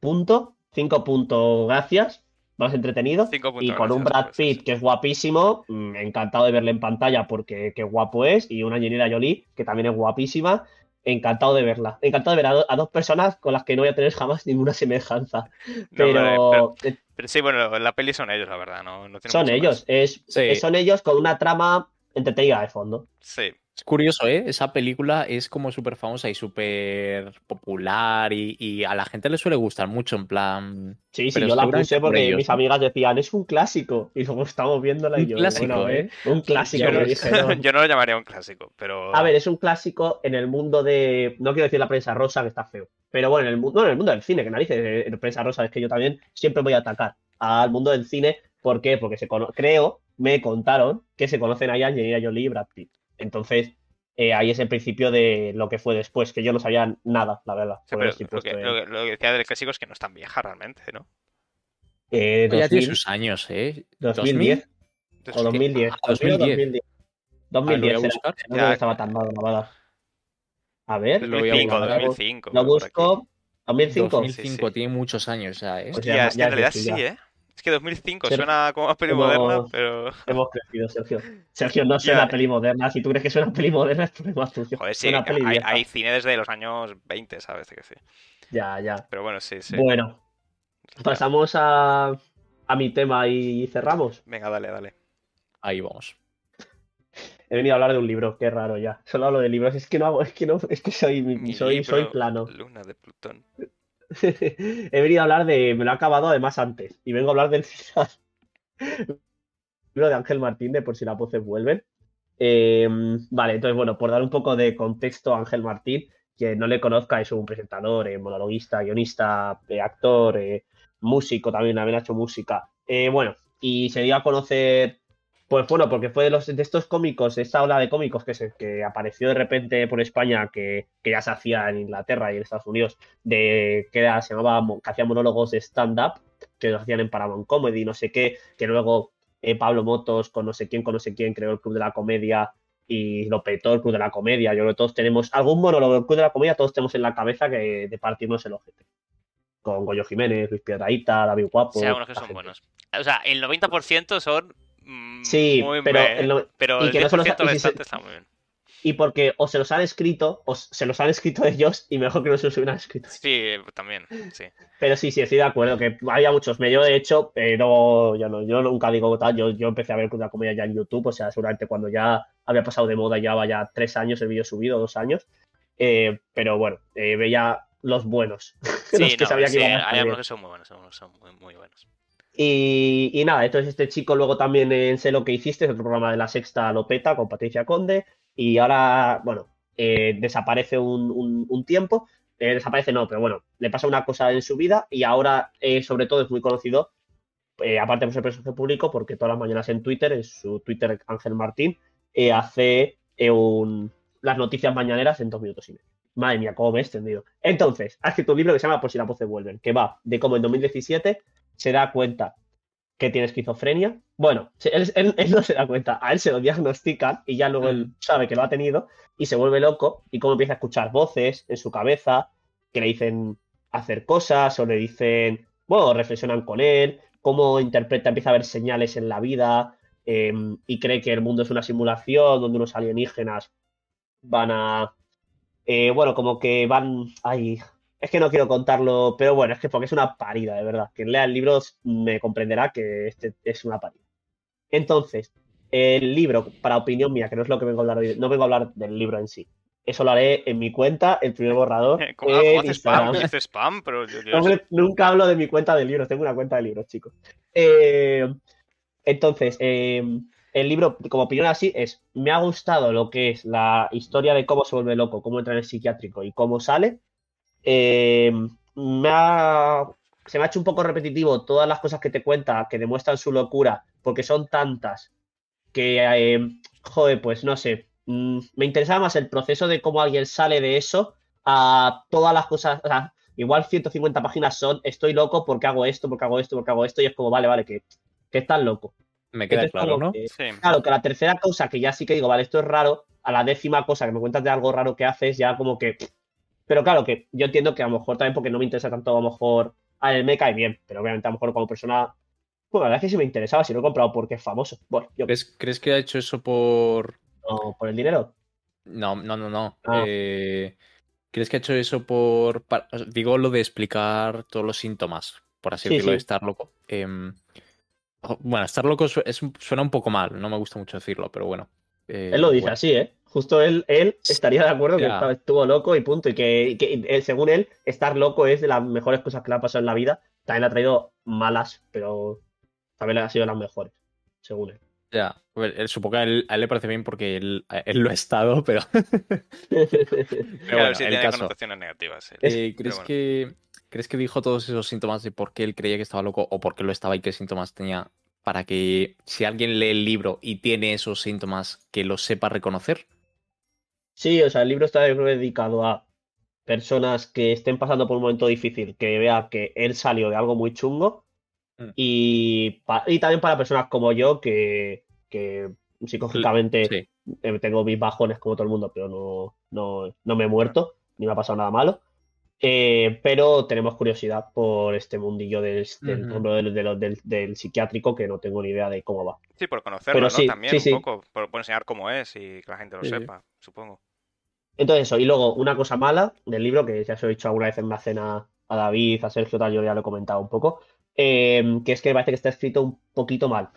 punto, 5 puntos, gracias, más entretenido. Cinco Y con un Brad Pitt que es guapísimo, mm, encantado de verle en pantalla porque qué guapo es, y una Angelina Jolie que también es guapísima, encantado de verla. Encantado de ver a, do- a dos personas con las que no voy a tener jamás ninguna semejanza. [LAUGHS] No, Pero, hombre, pero, eh, pero sí, bueno, la peli son ellos, la verdad, no, no tiene son ellos, más. es, Sí. es- son ellos con una trama entretenida de fondo. Sí, Es curioso, ¿eh? Esa película es como súper famosa y súper popular y, y a la gente le suele gustar mucho, en plan... Sí, sí, yo la puse por porque ellos, mis ¿no? amigas decían, es un clásico. Y luego estamos viéndola y Un yo, clásico, bueno, ¿eh? Un clásico, yo, me no, dijeron. [LAUGHS] yo no lo llamaría un clásico, pero... A ver, es un clásico en el mundo de. No quiero decir la prensa rosa, que está feo. Pero bueno, en el mundo, en el mundo del cine, que narices, eh, en prensa rosa, es que yo también siempre voy a atacar al mundo del cine. ¿Por qué? Porque se cono- creo, me contaron que se conocen ahí Angelina Jolie y Brad Pitt. Entonces, eh, ahí es el principio de lo que fue después, que yo no sabía nada, la verdad. Sí, pero lo, que, puesto en- lo que- lo que decía del clásico es que no es tan vieja realmente, ¿no? eh, Ya tiene 2000, sus años, ¿eh? 2010 o Entonces, 2010. Ah, 2000 o 2010. 2010. Ah, lo voy a 2010 era, buscar. no creo Ya, que estaba tan mal grabada. A ver, Lo voy a 2005, buscar. 2005. lo busco. 2005. 2005 Sí, sí. tiene muchos años ya, ¿eh? Pues Hostia, ya- es que ya en realidad sí, ya. ¿eh? Es que 2005 Ser- suena como a peli moderna, pero... Hemos crecido, Sergio. Sergio, no [LAUGHS] suena peli moderna. Si tú crees que suena peli moderna, es problema tuyo. Joder, sí, hay, hay cine desde los años 20, ¿sabes? Que sí. Ya, ya. Pero bueno, sí, sí. Bueno, pasamos a, a mi tema y cerramos. Venga, dale, dale. Ahí vamos. He venido a hablar de un libro, qué raro ya. Solo hablo de libros. Es que no hago, es que no, es que soy, Mi soy, soy plano. Luna de Plutón. [LAUGHS] He venido a hablar de. Me lo he acabado además antes. Y vengo a hablar del final. [LAUGHS] libro de Ángel Martín, de por si las voces vuelven. Eh, vale, entonces, bueno, por dar un poco de contexto a Ángel Martín, quien no le conozca, es un presentador, eh, monologuista, guionista, eh, actor, eh, músico también, también ha hecho música. Eh, bueno, y se dio a conocer, pues bueno, porque fue de, los, de estos cómicos, de esta ola de cómicos que, se, que apareció de repente por España, que, que ya se hacía en Inglaterra y en Estados Unidos, de que era, se llamaba, que hacía monólogos de stand-up, que los hacían en Paramount Comedy, no sé qué, que luego eh, Pablo Motos con no sé quién, con no sé quién, creó el Club de la Comedia y lo petó el Club de la Comedia. Yo creo que todos tenemos algún monólogo del Club de la Comedia, todos tenemos en la cabeza que de partirnos el ojete. Con Goyo Jiménez, Luis Piedraíta, David Guapo. Sí, algunos que son gente. buenos. O sea, el 90% son mm, Sí, muy pero pero y el que no se los- 10% y si está muy bien. Y porque o se los han escrito, o se los han escrito [LAUGHS] ellos, y mejor que no se los hubieran escrito. Sí, eh, también, sí. Pero sí, sí, estoy de acuerdo, que había muchos medios, de hecho, eh, no, yo, no, yo nunca digo tal, yo, yo empecé a ver la comedia ya en YouTube, o sea, seguramente cuando ya había pasado de moda, ya vaya tres años el vídeo subido, dos años, Eh, pero bueno, eh, veía los buenos, [LAUGHS] Sí, los que no, sabía que sí, iban a hay algunos que son muy buenos, son muy, muy buenos. Y, y nada, entonces este chico luego también en Sé lo que hiciste, es otro programa de la Sexta Lopeta con Patricia Conde, y ahora, bueno, eh, desaparece un, un- tiempo, eh, desaparece no, pero bueno, le pasa una cosa en su vida y ahora eh, sobre todo es muy conocido, aparte por ser personaje público, porque todas las mañanas en Twitter, en su Twitter Ángel Martín, hace un- las noticias mañaneras en dos minutos y medio. Madre mía, cómo me he extendido. Entonces, ha escrito un libro que se llama Por si las voces vuelven, que va de cómo en 2017 se da cuenta que tiene esquizofrenia. Bueno, él, él- él no se da cuenta, a él se lo diagnostican y ya luego él sabe que lo ha tenido y se vuelve loco y cómo empieza a escuchar voces en su cabeza que le dicen hacer cosas o le dicen, bueno, reflexionan con él, cómo interpreta, empieza a ver señales en la vida em, y cree que el mundo es una simulación donde unos alienígenas van a, eh, bueno, como que van, ay, es que no quiero contarlo, pero bueno, es que porque es una parida, de verdad. Quien lea el libro me comprenderá que este es una parida. Entonces, el libro, para opinión mía, que no es lo que vengo a hablar hoy, no vengo a hablar del libro en sí. Eso lo haré en mi cuenta, el primer borrador. [LAUGHS] ¿Cómo, en haces spam? Dices spam, pero yo- yo- Hombre, nunca hablo de mi cuenta de libros, tengo una cuenta de libros, chicos. Eh, entonces, eh, el libro, como opinión así, es, me ha gustado lo que es la historia de cómo se vuelve loco, cómo entra en el psiquiátrico y cómo sale. Eh, me ha- se me ha hecho un poco repetitivo todas las cosas que te cuenta que demuestran su locura, porque son tantas que, eh, joder, pues no sé, mm, me interesaba más el proceso de cómo alguien sale de eso a todas las cosas, o sea, igual 150 páginas son, estoy loco porque hago esto, porque hago esto, porque hago esto, y es como, vale, vale, que, que estás loco. Me queda Entonces, claro, ¿no? que- Sí. Claro, que la tercera cosa que ya sí que digo, vale, esto es raro, a la décima cosa que me cuentas de algo raro que haces, ya como que. Pero claro, que yo entiendo que a lo mejor también porque no me interesa tanto, a lo mejor. A él me cae bien, pero obviamente a lo mejor como persona. Pues la verdad es que sí me interesaba, si lo he comprado porque es famoso. Bueno, yo ¿Crees, crees que ha hecho eso por. no, por el dinero. No, no, no, no. Ah. Eh, ¿Crees que ha hecho eso por. Digo lo de explicar todos los síntomas, por así Sí, decirlo, de estar loco. Em, bueno, estar loco suena un poco mal, no me gusta mucho decirlo, pero bueno. Eh, Él lo dice bueno. así, ¿eh? Justo él, él estaría de acuerdo que estuvo loco y punto. Y que, y que, eh, según él, estar loco es de las mejores cosas que le ha pasado en la vida. También le ha traído malas, pero también le ha sido de las mejores, según él. Ya, a ver, él- supongo que a él, a él le parece bien porque él, a él lo ha estado, pero. [LAUGHS] pero Claro, bueno, sí el tiene caso. connotaciones negativas. Eh, ¿crees, bueno. que, ¿Crees que dijo todos esos síntomas de por qué él creía que estaba loco o por qué lo estaba y qué síntomas tenía para que si alguien lee el libro y tiene esos síntomas, que los sepa reconocer? Sí, o sea, el libro está dedicado a personas que estén pasando por un momento difícil, que vea que él salió de algo muy chungo Mm. y, también para personas como yo que, que psicológicamente Sí. eh, tengo mis bajones como todo el mundo, pero no, no, no me he muerto, ni me ha pasado nada malo. Eh, pero tenemos curiosidad por este mundillo del, del, del, del- del- psiquiátrico que no tengo ni idea de cómo va. Sí, por conocerlo, Pero ¿no? sí, También sí, un sí. poco, por, por enseñar cómo es y que la gente lo sepa, supongo. Entonces eso, y luego una cosa mala del libro, que ya se lo he dicho alguna vez en una cena a David, a Sergio, tal, yo ya lo he comentado un poco, eh, que es que parece que está escrito un poquito mal.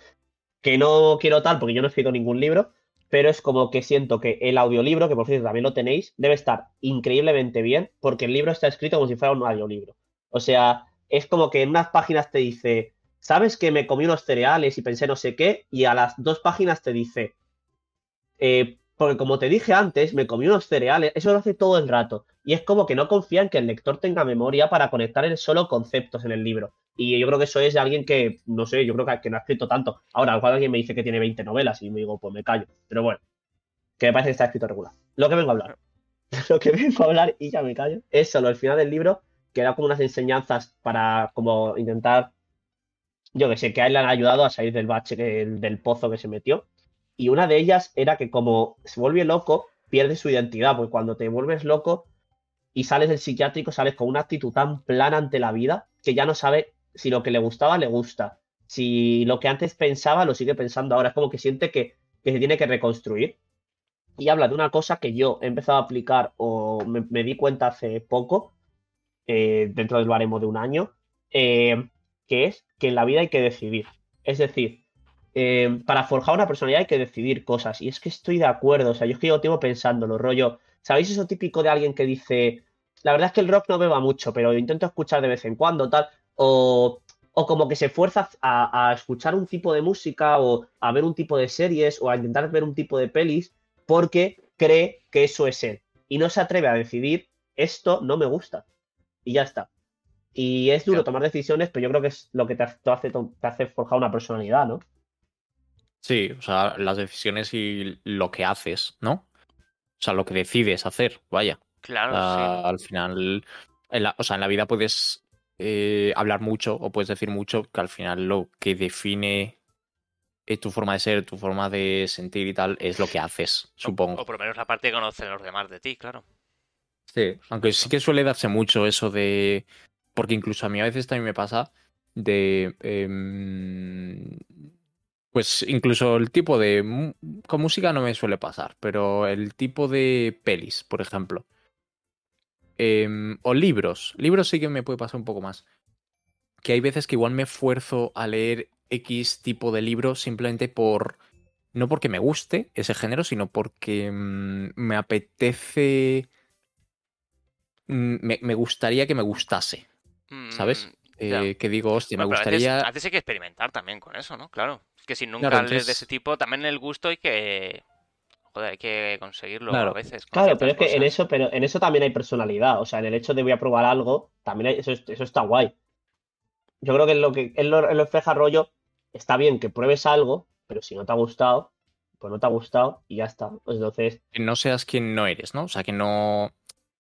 Que no quiero tal, porque yo no he escrito ningún libro, pero es como que siento que el audiolibro, que por cierto también lo tenéis, debe estar increíblemente bien, porque el libro está escrito como si fuera un audiolibro. O sea, es como que en unas páginas te dice, ¿sabes que me comí unos cereales y pensé no sé qué? Y a las dos páginas te dice, eh, porque como te dije antes, me comí unos cereales, eso lo hace todo el rato. Y es como que no confía en que el lector tenga memoria para conectar él solo conceptos en el libro. Y yo creo que eso es de alguien que, no sé, yo creo que, no ha escrito tanto. Ahora, igual alguien me dice que tiene 20 novelas y me digo, pues me callo. Pero bueno, que me parece que está escrito regular. Lo que vengo a hablar, [LAUGHS] lo que vengo a hablar y ya me callo, es solo el final del libro, que da como unas enseñanzas para como intentar, yo que sé, que a él le han ayudado a salir del bache, del pozo que se metió. Y una de ellas era que como se vuelve loco, pierde su identidad, porque cuando te vuelves loco y sales del psiquiátrico, sales con una actitud tan plana ante la vida que ya no sabe si lo que le gustaba le gusta, si lo que antes pensaba lo sigue pensando ahora, es como que siente que, que se tiene que reconstruir. Y habla de una cosa que yo he empezado a aplicar o me, di cuenta hace poco, eh, dentro del baremo de un año, eh, que es que en la vida hay que decidir. Es decir, eh, para forjar una personalidad hay que decidir cosas. Y es que estoy de acuerdo. O sea, yo es que llevo tiempo pensándolo, rollo. ¿Sabéis eso típico de alguien que dice, la verdad es que el rock no me va mucho, pero intento escuchar de vez en cuando, tal? O, o como que se fuerza a, a escuchar un tipo de música o a ver un tipo de series o a intentar ver un tipo de pelis porque cree que eso es él. Y no se atreve a decidir, esto no me gusta. Y ya está. Y es duro tomar decisiones, pero yo creo que es lo que te hace, te hace forjar una personalidad, ¿no? Sí, o sea, las decisiones y lo que haces, ¿no? O sea, lo que decides hacer, vaya. Claro, sí. Al final, en la, o sea, en la vida puedes eh, hablar mucho o puedes decir mucho, que al final lo que define eh, tu forma de ser, tu forma de sentir y tal, es lo que haces, supongo. O, por lo menos la parte que conocen los demás de ti, claro. Sí, aunque sí que suele darse mucho eso de. Porque incluso a mí a veces también me pasa de. em, pues incluso el tipo de. Con música no me suele pasar, pero el tipo de pelis, por ejemplo. Em, o libros. Libros sí que me puede pasar un poco más. Que hay veces que igual me esfuerzo a leer X tipo de libro simplemente por. No porque me guste ese género, sino porque mm, me apetece. mm, Me, me gustaría que me gustase, ¿sabes? Eh, que digo, hostia, me a veces- gustaría. A veces, hay que experimentar también con eso, ¿no? Claro. Es que si nunca Claro, lees de ese tipo, también el gusto hay que. Joder, hay que conseguirlo Claro. a veces. Claro, pero es que en eso, pero en eso también hay personalidad. O sea, en el hecho de voy a probar algo, también hay- eso, es- eso está guay. Yo creo que en lo que él lo, lo refleja rollo, está bien que pruebes algo, pero si no te ha gustado, pues no te ha gustado y ya está. Pues entonces, Que no seas quien no eres, ¿no? O sea, que no.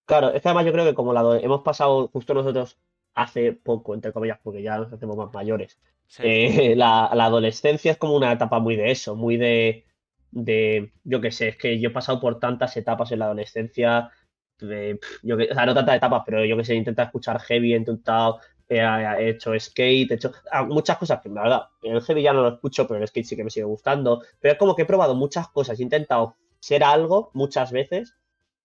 claro, es que además yo creo que como la hemos pasado justo nosotros hace poco, entre comillas, porque ya nos hacemos más mayores. Sí. Eh, [LAUGHS] la, la adolescencia es como una etapa muy de eso, muy de, de, yo qué sé, es que yo he pasado por tantas etapas en la adolescencia, de, yo que- o sea, no tantas etapas, pero yo que sé, he intentado escuchar heavy, he intentado, he, he hecho skate, he hecho ah, muchas cosas que la verdad, el heavy ya no lo escucho, pero el skate sí que me sigue gustando, pero es como que he probado muchas cosas, he intentado ser algo muchas veces,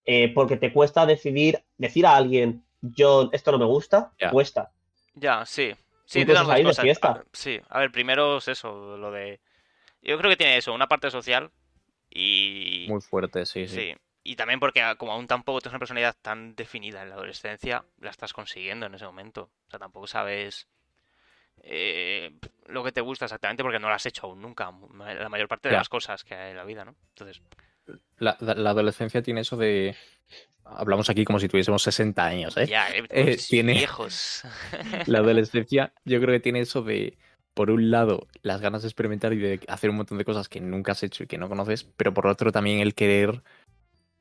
eh, porque te cuesta decidir, decir a alguien, yo, esto no me gusta, Ya. cuesta. Ya, sí. Sí, Incluso tiene las dos salir de cosas. fiesta. A- Sí, a ver, primero es eso, lo de. Yo creo que tiene eso, una parte social y. Muy fuerte, sí, sí. Sí. Y también porque como aún tampoco tienes una personalidad tan definida en la adolescencia, la estás consiguiendo en ese momento. O sea, tampoco sabes eh, lo que te gusta exactamente porque no lo has hecho aún nunca. La mayor parte de las cosas que hay en la vida, ¿no? Entonces, La, la- adolescencia tiene eso de. Hablamos aquí como si tuviésemos 60 años, ¿eh? ya, eh, Eh, pues, tiene- viejos. [LAUGHS] La adolescencia, yo creo que tiene eso de, por un lado, las ganas de experimentar y de hacer un montón de cosas que nunca has hecho y que no conoces, pero por otro también el querer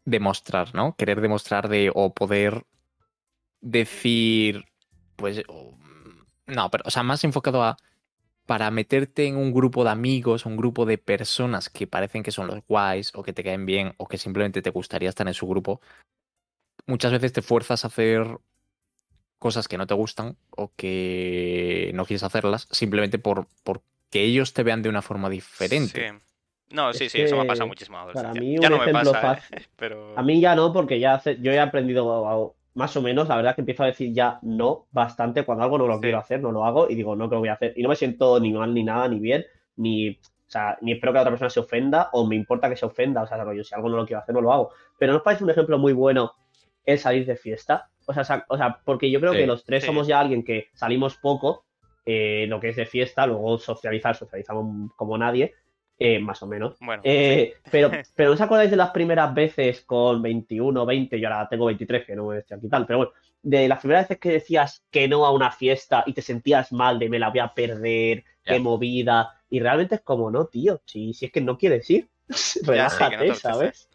demostrar, ¿no? Querer demostrar de, o poder decir, pues, o- no, pero, o sea, más enfocado a, para meterte en un grupo de amigos, un grupo de personas que parecen que son los guays o que te caen bien o que simplemente te gustaría estar en su grupo, muchas veces te fuerzas a hacer cosas que no te gustan o que no quieres hacerlas simplemente por, por que ellos te vean de una forma diferente. Sí. No, sí, Es sí, eso me ha pasado muchísimo para mí, Ya un no me ejemplo pasa, ¿eh? fácil- [LAUGHS] pero... A mí ya no, porque ya hace- yo he aprendido a- más o menos, la verdad que empiezo a decir ya no bastante cuando algo no lo Sí. quiero hacer, no lo hago y digo no que lo voy a hacer. Y no me siento ni mal ni nada, ni bien, ni, o sea, ni espero que la otra persona se ofenda o me importa que se ofenda, o sea, rollo, si algo no lo quiero hacer, no lo hago. Pero ¿no os parece un ejemplo muy bueno el salir de fiesta? O sea, o sea porque yo creo Sí, que los tres sí. somos ya alguien que salimos poco, eh, lo que es de fiesta, luego socializar, socializamos como nadie, eh, más o menos. Bueno, Eh, pero, [LAUGHS] pero ¿no os acordáis de las primeras veces con 21, 20? Yo ahora tengo 23, que no estoy aquí tal, pero bueno, de las primeras veces que decías que no a una fiesta y te sentías mal de me la voy a perder, Ya. qué movida, y realmente es como, no, tío, si, si es que no quieres ir, [LAUGHS] que no te relájate. ¿sabes?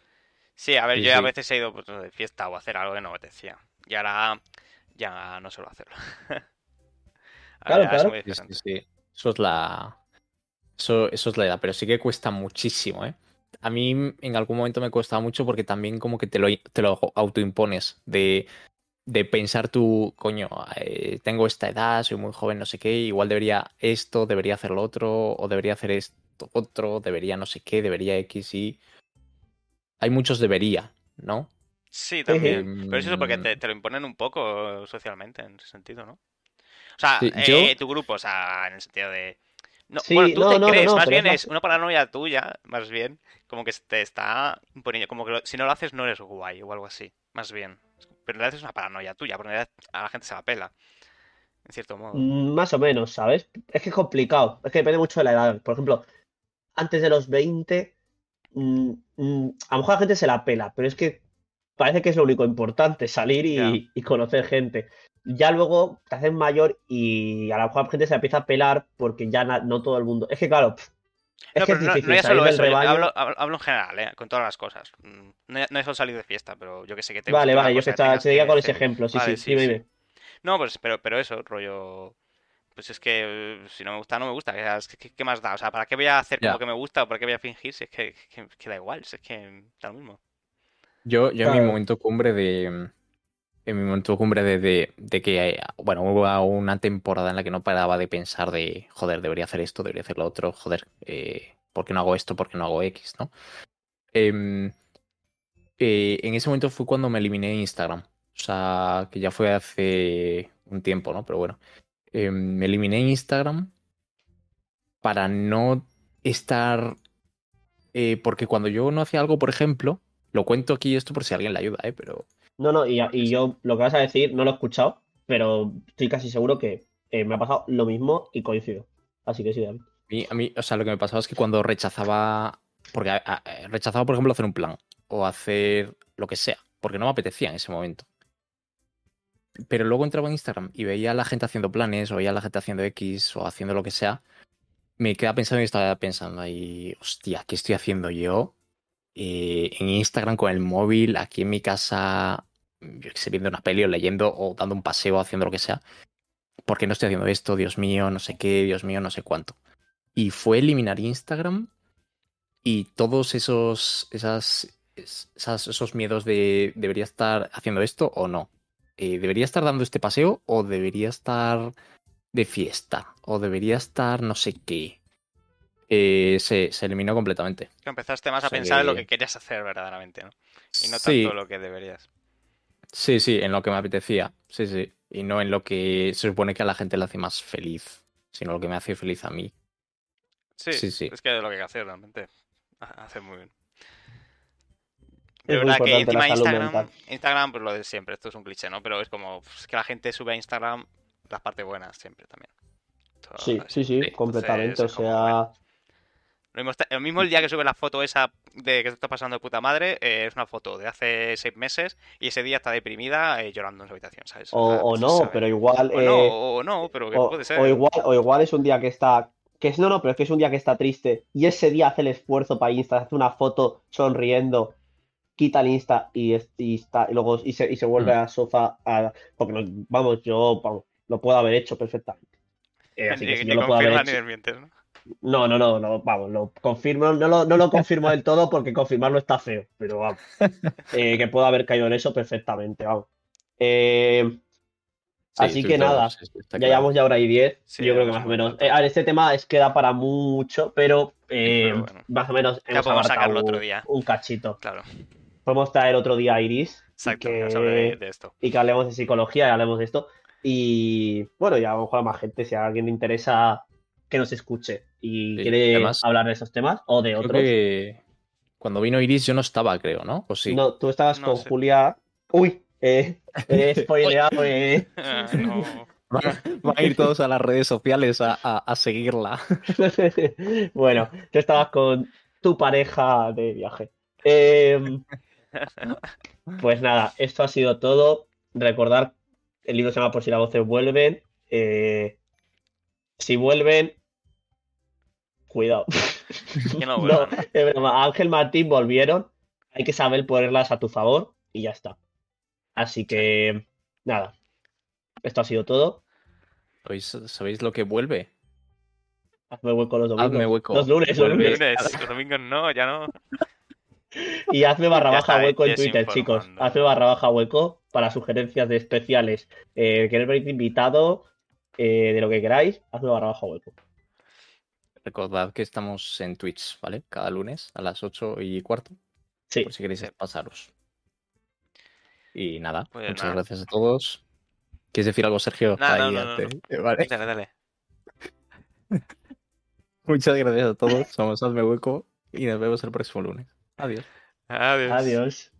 Sí, a ver, Sí, yo a veces he ido pues, de fiesta o a hacer algo que no me apetecía. Y ahora ya no suelo hacerlo. [LAUGHS] Claro, es claro. muy Sí, sí, diferente. sí. Eso es la. Eso, eso es la edad, pero sí que cuesta muchísimo, ¿eh? A mí en algún momento me costaba mucho porque también como que te lo, te lo autoimpones de, de pensar tú, coño, eh, tengo esta edad, soy muy joven, no sé qué, igual debería esto, debería hacer lo otro, o debería hacer esto otro, debería no sé qué, debería X y... Hay muchos debería, ¿no? Sí, también. Em, Pero es eso porque te, te lo imponen un poco socialmente en ese sentido, ¿no? O sea, Sí, eh, yo- tu grupo, o sea, en el sentido de... No, Sí, bueno, tú no, te no, crees, más bien es una paranoia tuya, más bien, como que te está imponiendo, como que lo- si no lo haces no eres guay o algo así, más bien. Pero en realidad es una paranoia tuya, porque en realidad a la gente se la pela, en cierto modo. Mm, Más o menos, ¿sabes? Es que es complicado, es que depende mucho de la edad. Por ejemplo, antes de los 20, mm, mm, a lo mejor la gente se la pela, pero es que parece que es lo único importante, salir y conocer gente. Ya luego te haces mayor y a lo mejor la gente se empieza a pelar porque ya na- no todo el mundo. Es que claro, es No, que pero es no, difícil no ya salir solo eso, rebaño. hablo, hablo- hablo en general, ¿eh? con todas las cosas. Mm, No, no es solo salir de fiesta, pero yo que sé que te Vale, vale, yo que seguía que con ese ejemplo, sí, Vale, sí, sí, sí. dime. No, pues, pero, pero eso, rollo. Pues es que eh, si no me gusta, no me gusta. ¿Qué, más da? O sea, ¿para qué voy a hacer como Ya. que me gusta o para qué voy a fingir? Si es que, que- que da igual, si es que da lo mismo. Yo, yo en mi momento cumbre de, en mi momento cumbre de, de, de que, eh, bueno, hubo una temporada en la que no paraba de pensar de, joder, debería hacer esto, debería hacer lo otro, joder, eh, ¿por qué no hago esto? ¿Por qué no hago X? ¿no? Em, eh, en ese momento fue cuando me eliminé Instagram. O sea, que ya fue hace un tiempo, ¿no? Pero bueno, em, me eliminé Instagram para no estar... eh, porque cuando yo no hacía algo, por ejemplo, lo cuento aquí esto por si alguien le ayuda, ¿eh? Pero No, no, y, y yo lo que vas a decir no lo he escuchado, pero estoy casi seguro que eh, me ha pasado lo mismo y coincido. Así que sí, David. A mí, a mí, o sea, lo que me pasaba es que cuando rechazaba, porque a- a- rechazaba, por ejemplo, hacer un plan o hacer lo que sea, porque no me apetecía en ese momento. Pero luego entraba en Instagram y veía a la gente haciendo planes, o veía a la gente haciendo X o haciendo lo que sea, me quedaba pensando y estaba pensando ahí, hostia, ¿qué estoy haciendo yo? eh, en Instagram con el móvil, aquí en mi casa, yo sé, viendo una peli o leyendo o dando un paseo, haciendo lo que sea. ¿Por qué no estoy haciendo esto? Dios mío, no sé qué, Dios mío, no sé cuánto. Y fue eliminar Instagram y todos esos, esas, esas- esos miedos de debería estar haciendo esto o no. Eh, ¿Debería estar dando este paseo o debería estar de fiesta? ¿O debería estar no sé qué? Eh, se, se eliminó completamente. Que empezaste más a O sea pensar en lo que- que querías hacer verdaderamente, ¿no? Y no Sí. tanto lo que deberías. Sí, sí, en lo que me apetecía. Sí, sí. Y no en lo que se supone que a la gente le hace más feliz, sino lo que me hace feliz a mí. Sí, Sí, sí. es que es lo que hay que hacer realmente. Ha- Hace muy bien. Es De verdad que encima Instagram. Instagram, pues lo de siempre, esto es un cliché, ¿no? Pero es como pues, que la gente sube a Instagram las partes buenas siempre también. Sí, sí, sí, completamente. O Entonces, como, bueno, sea, Lo mismo, lo mismo el día que sube la foto esa de que te está pasando de puta madre, eh, es una foto de hace seis meses y ese día está deprimida eh, llorando en su habitación, ¿sabes? o, o pues, no, pero igual. O eh, no, o no, pero que o, puede ser. o igual, o igual es un día que está. Que es, no, no, pero es que es un día que está triste. Y ese día hace el esfuerzo para Insta, hace una foto sonriendo, quita el Insta y, es- y está, y luego y se, y se vuelve Mm. a sofá. A, porque no- vamos, yo vamos, lo puedo haber hecho perfectamente. Eh, así que si yo lo puedo haber hecho. desmientes, ¿no? No, no, no, no, vamos, lo confirmo, no lo, no lo confirmo del todo porque confirmarlo está feo, pero vamos. Eh, que puedo haber caído en eso perfectamente, vamos. Eh, Sí, Así que nada, sí, ya claro. llevamos ya hora y diez. Sí, yo creo que más o menos. eh, a ver, este tema es que da para mucho, pero, pero bueno. más o menos hemos podemos sacarlo otro día. un cachito. Claro, Podemos traer otro día a Iris exacto, que, de, de esto. y que hablemos de psicología y hablemos de esto. Y bueno, ya vamos a más gente. Si a alguien le interesa que nos escuche y Sí, quiere además, hablar de esos temas o de Creo otros. que cuando vino Iris yo no estaba, creo, ¿no? O sí. No, tú estabas No con sé. Julia. Uy, eh, [LAUGHS] he spoileado. eh. Ah, no. [LAUGHS] Van, van a ir todos a las redes sociales a, a- a seguirla. [LAUGHS] Bueno, tú estabas con tu pareja de viaje. Em, pues nada, esto ha sido todo. Recordar, el libro se llama Por si las voces vuelven. Eh, si vuelven, cuidado. [LAUGHS] No No, vuelvan. es broma. Ángel Martín volvieron. Hay que saber ponerlas a tu favor y ya está. Así que, nada. Esto ha sido todo. ¿Sabéis, sabéis lo que vuelve? Hazme hueco los domingos. Hazme hueco. Los lunes, los lunes. Lunes, los domingos no, ya no. [LAUGHS] Y hazme barra baja está, hueco en ves Twitter, chicos. Hazme barra baja hueco para sugerencias de especiales. Eh, ¿Queréis venir invitado? Eh, de lo que queráis, hazme barra baja hueco. Recordad que estamos en Twitch, ¿vale? Cada lunes a las 8 y cuarto, Sí, por si queréis pasaros. Y nada, Pues muchas nada. gracias a todos. ¿Quieres decir algo, Sergio? No, no, Ahí no, no, antes. Eh, Vale. Dale, dale. [LAUGHS] Muchas gracias a todos. Somos Hazme Hueco y nos vemos el próximo lunes. Adiós. Adiós. adiós.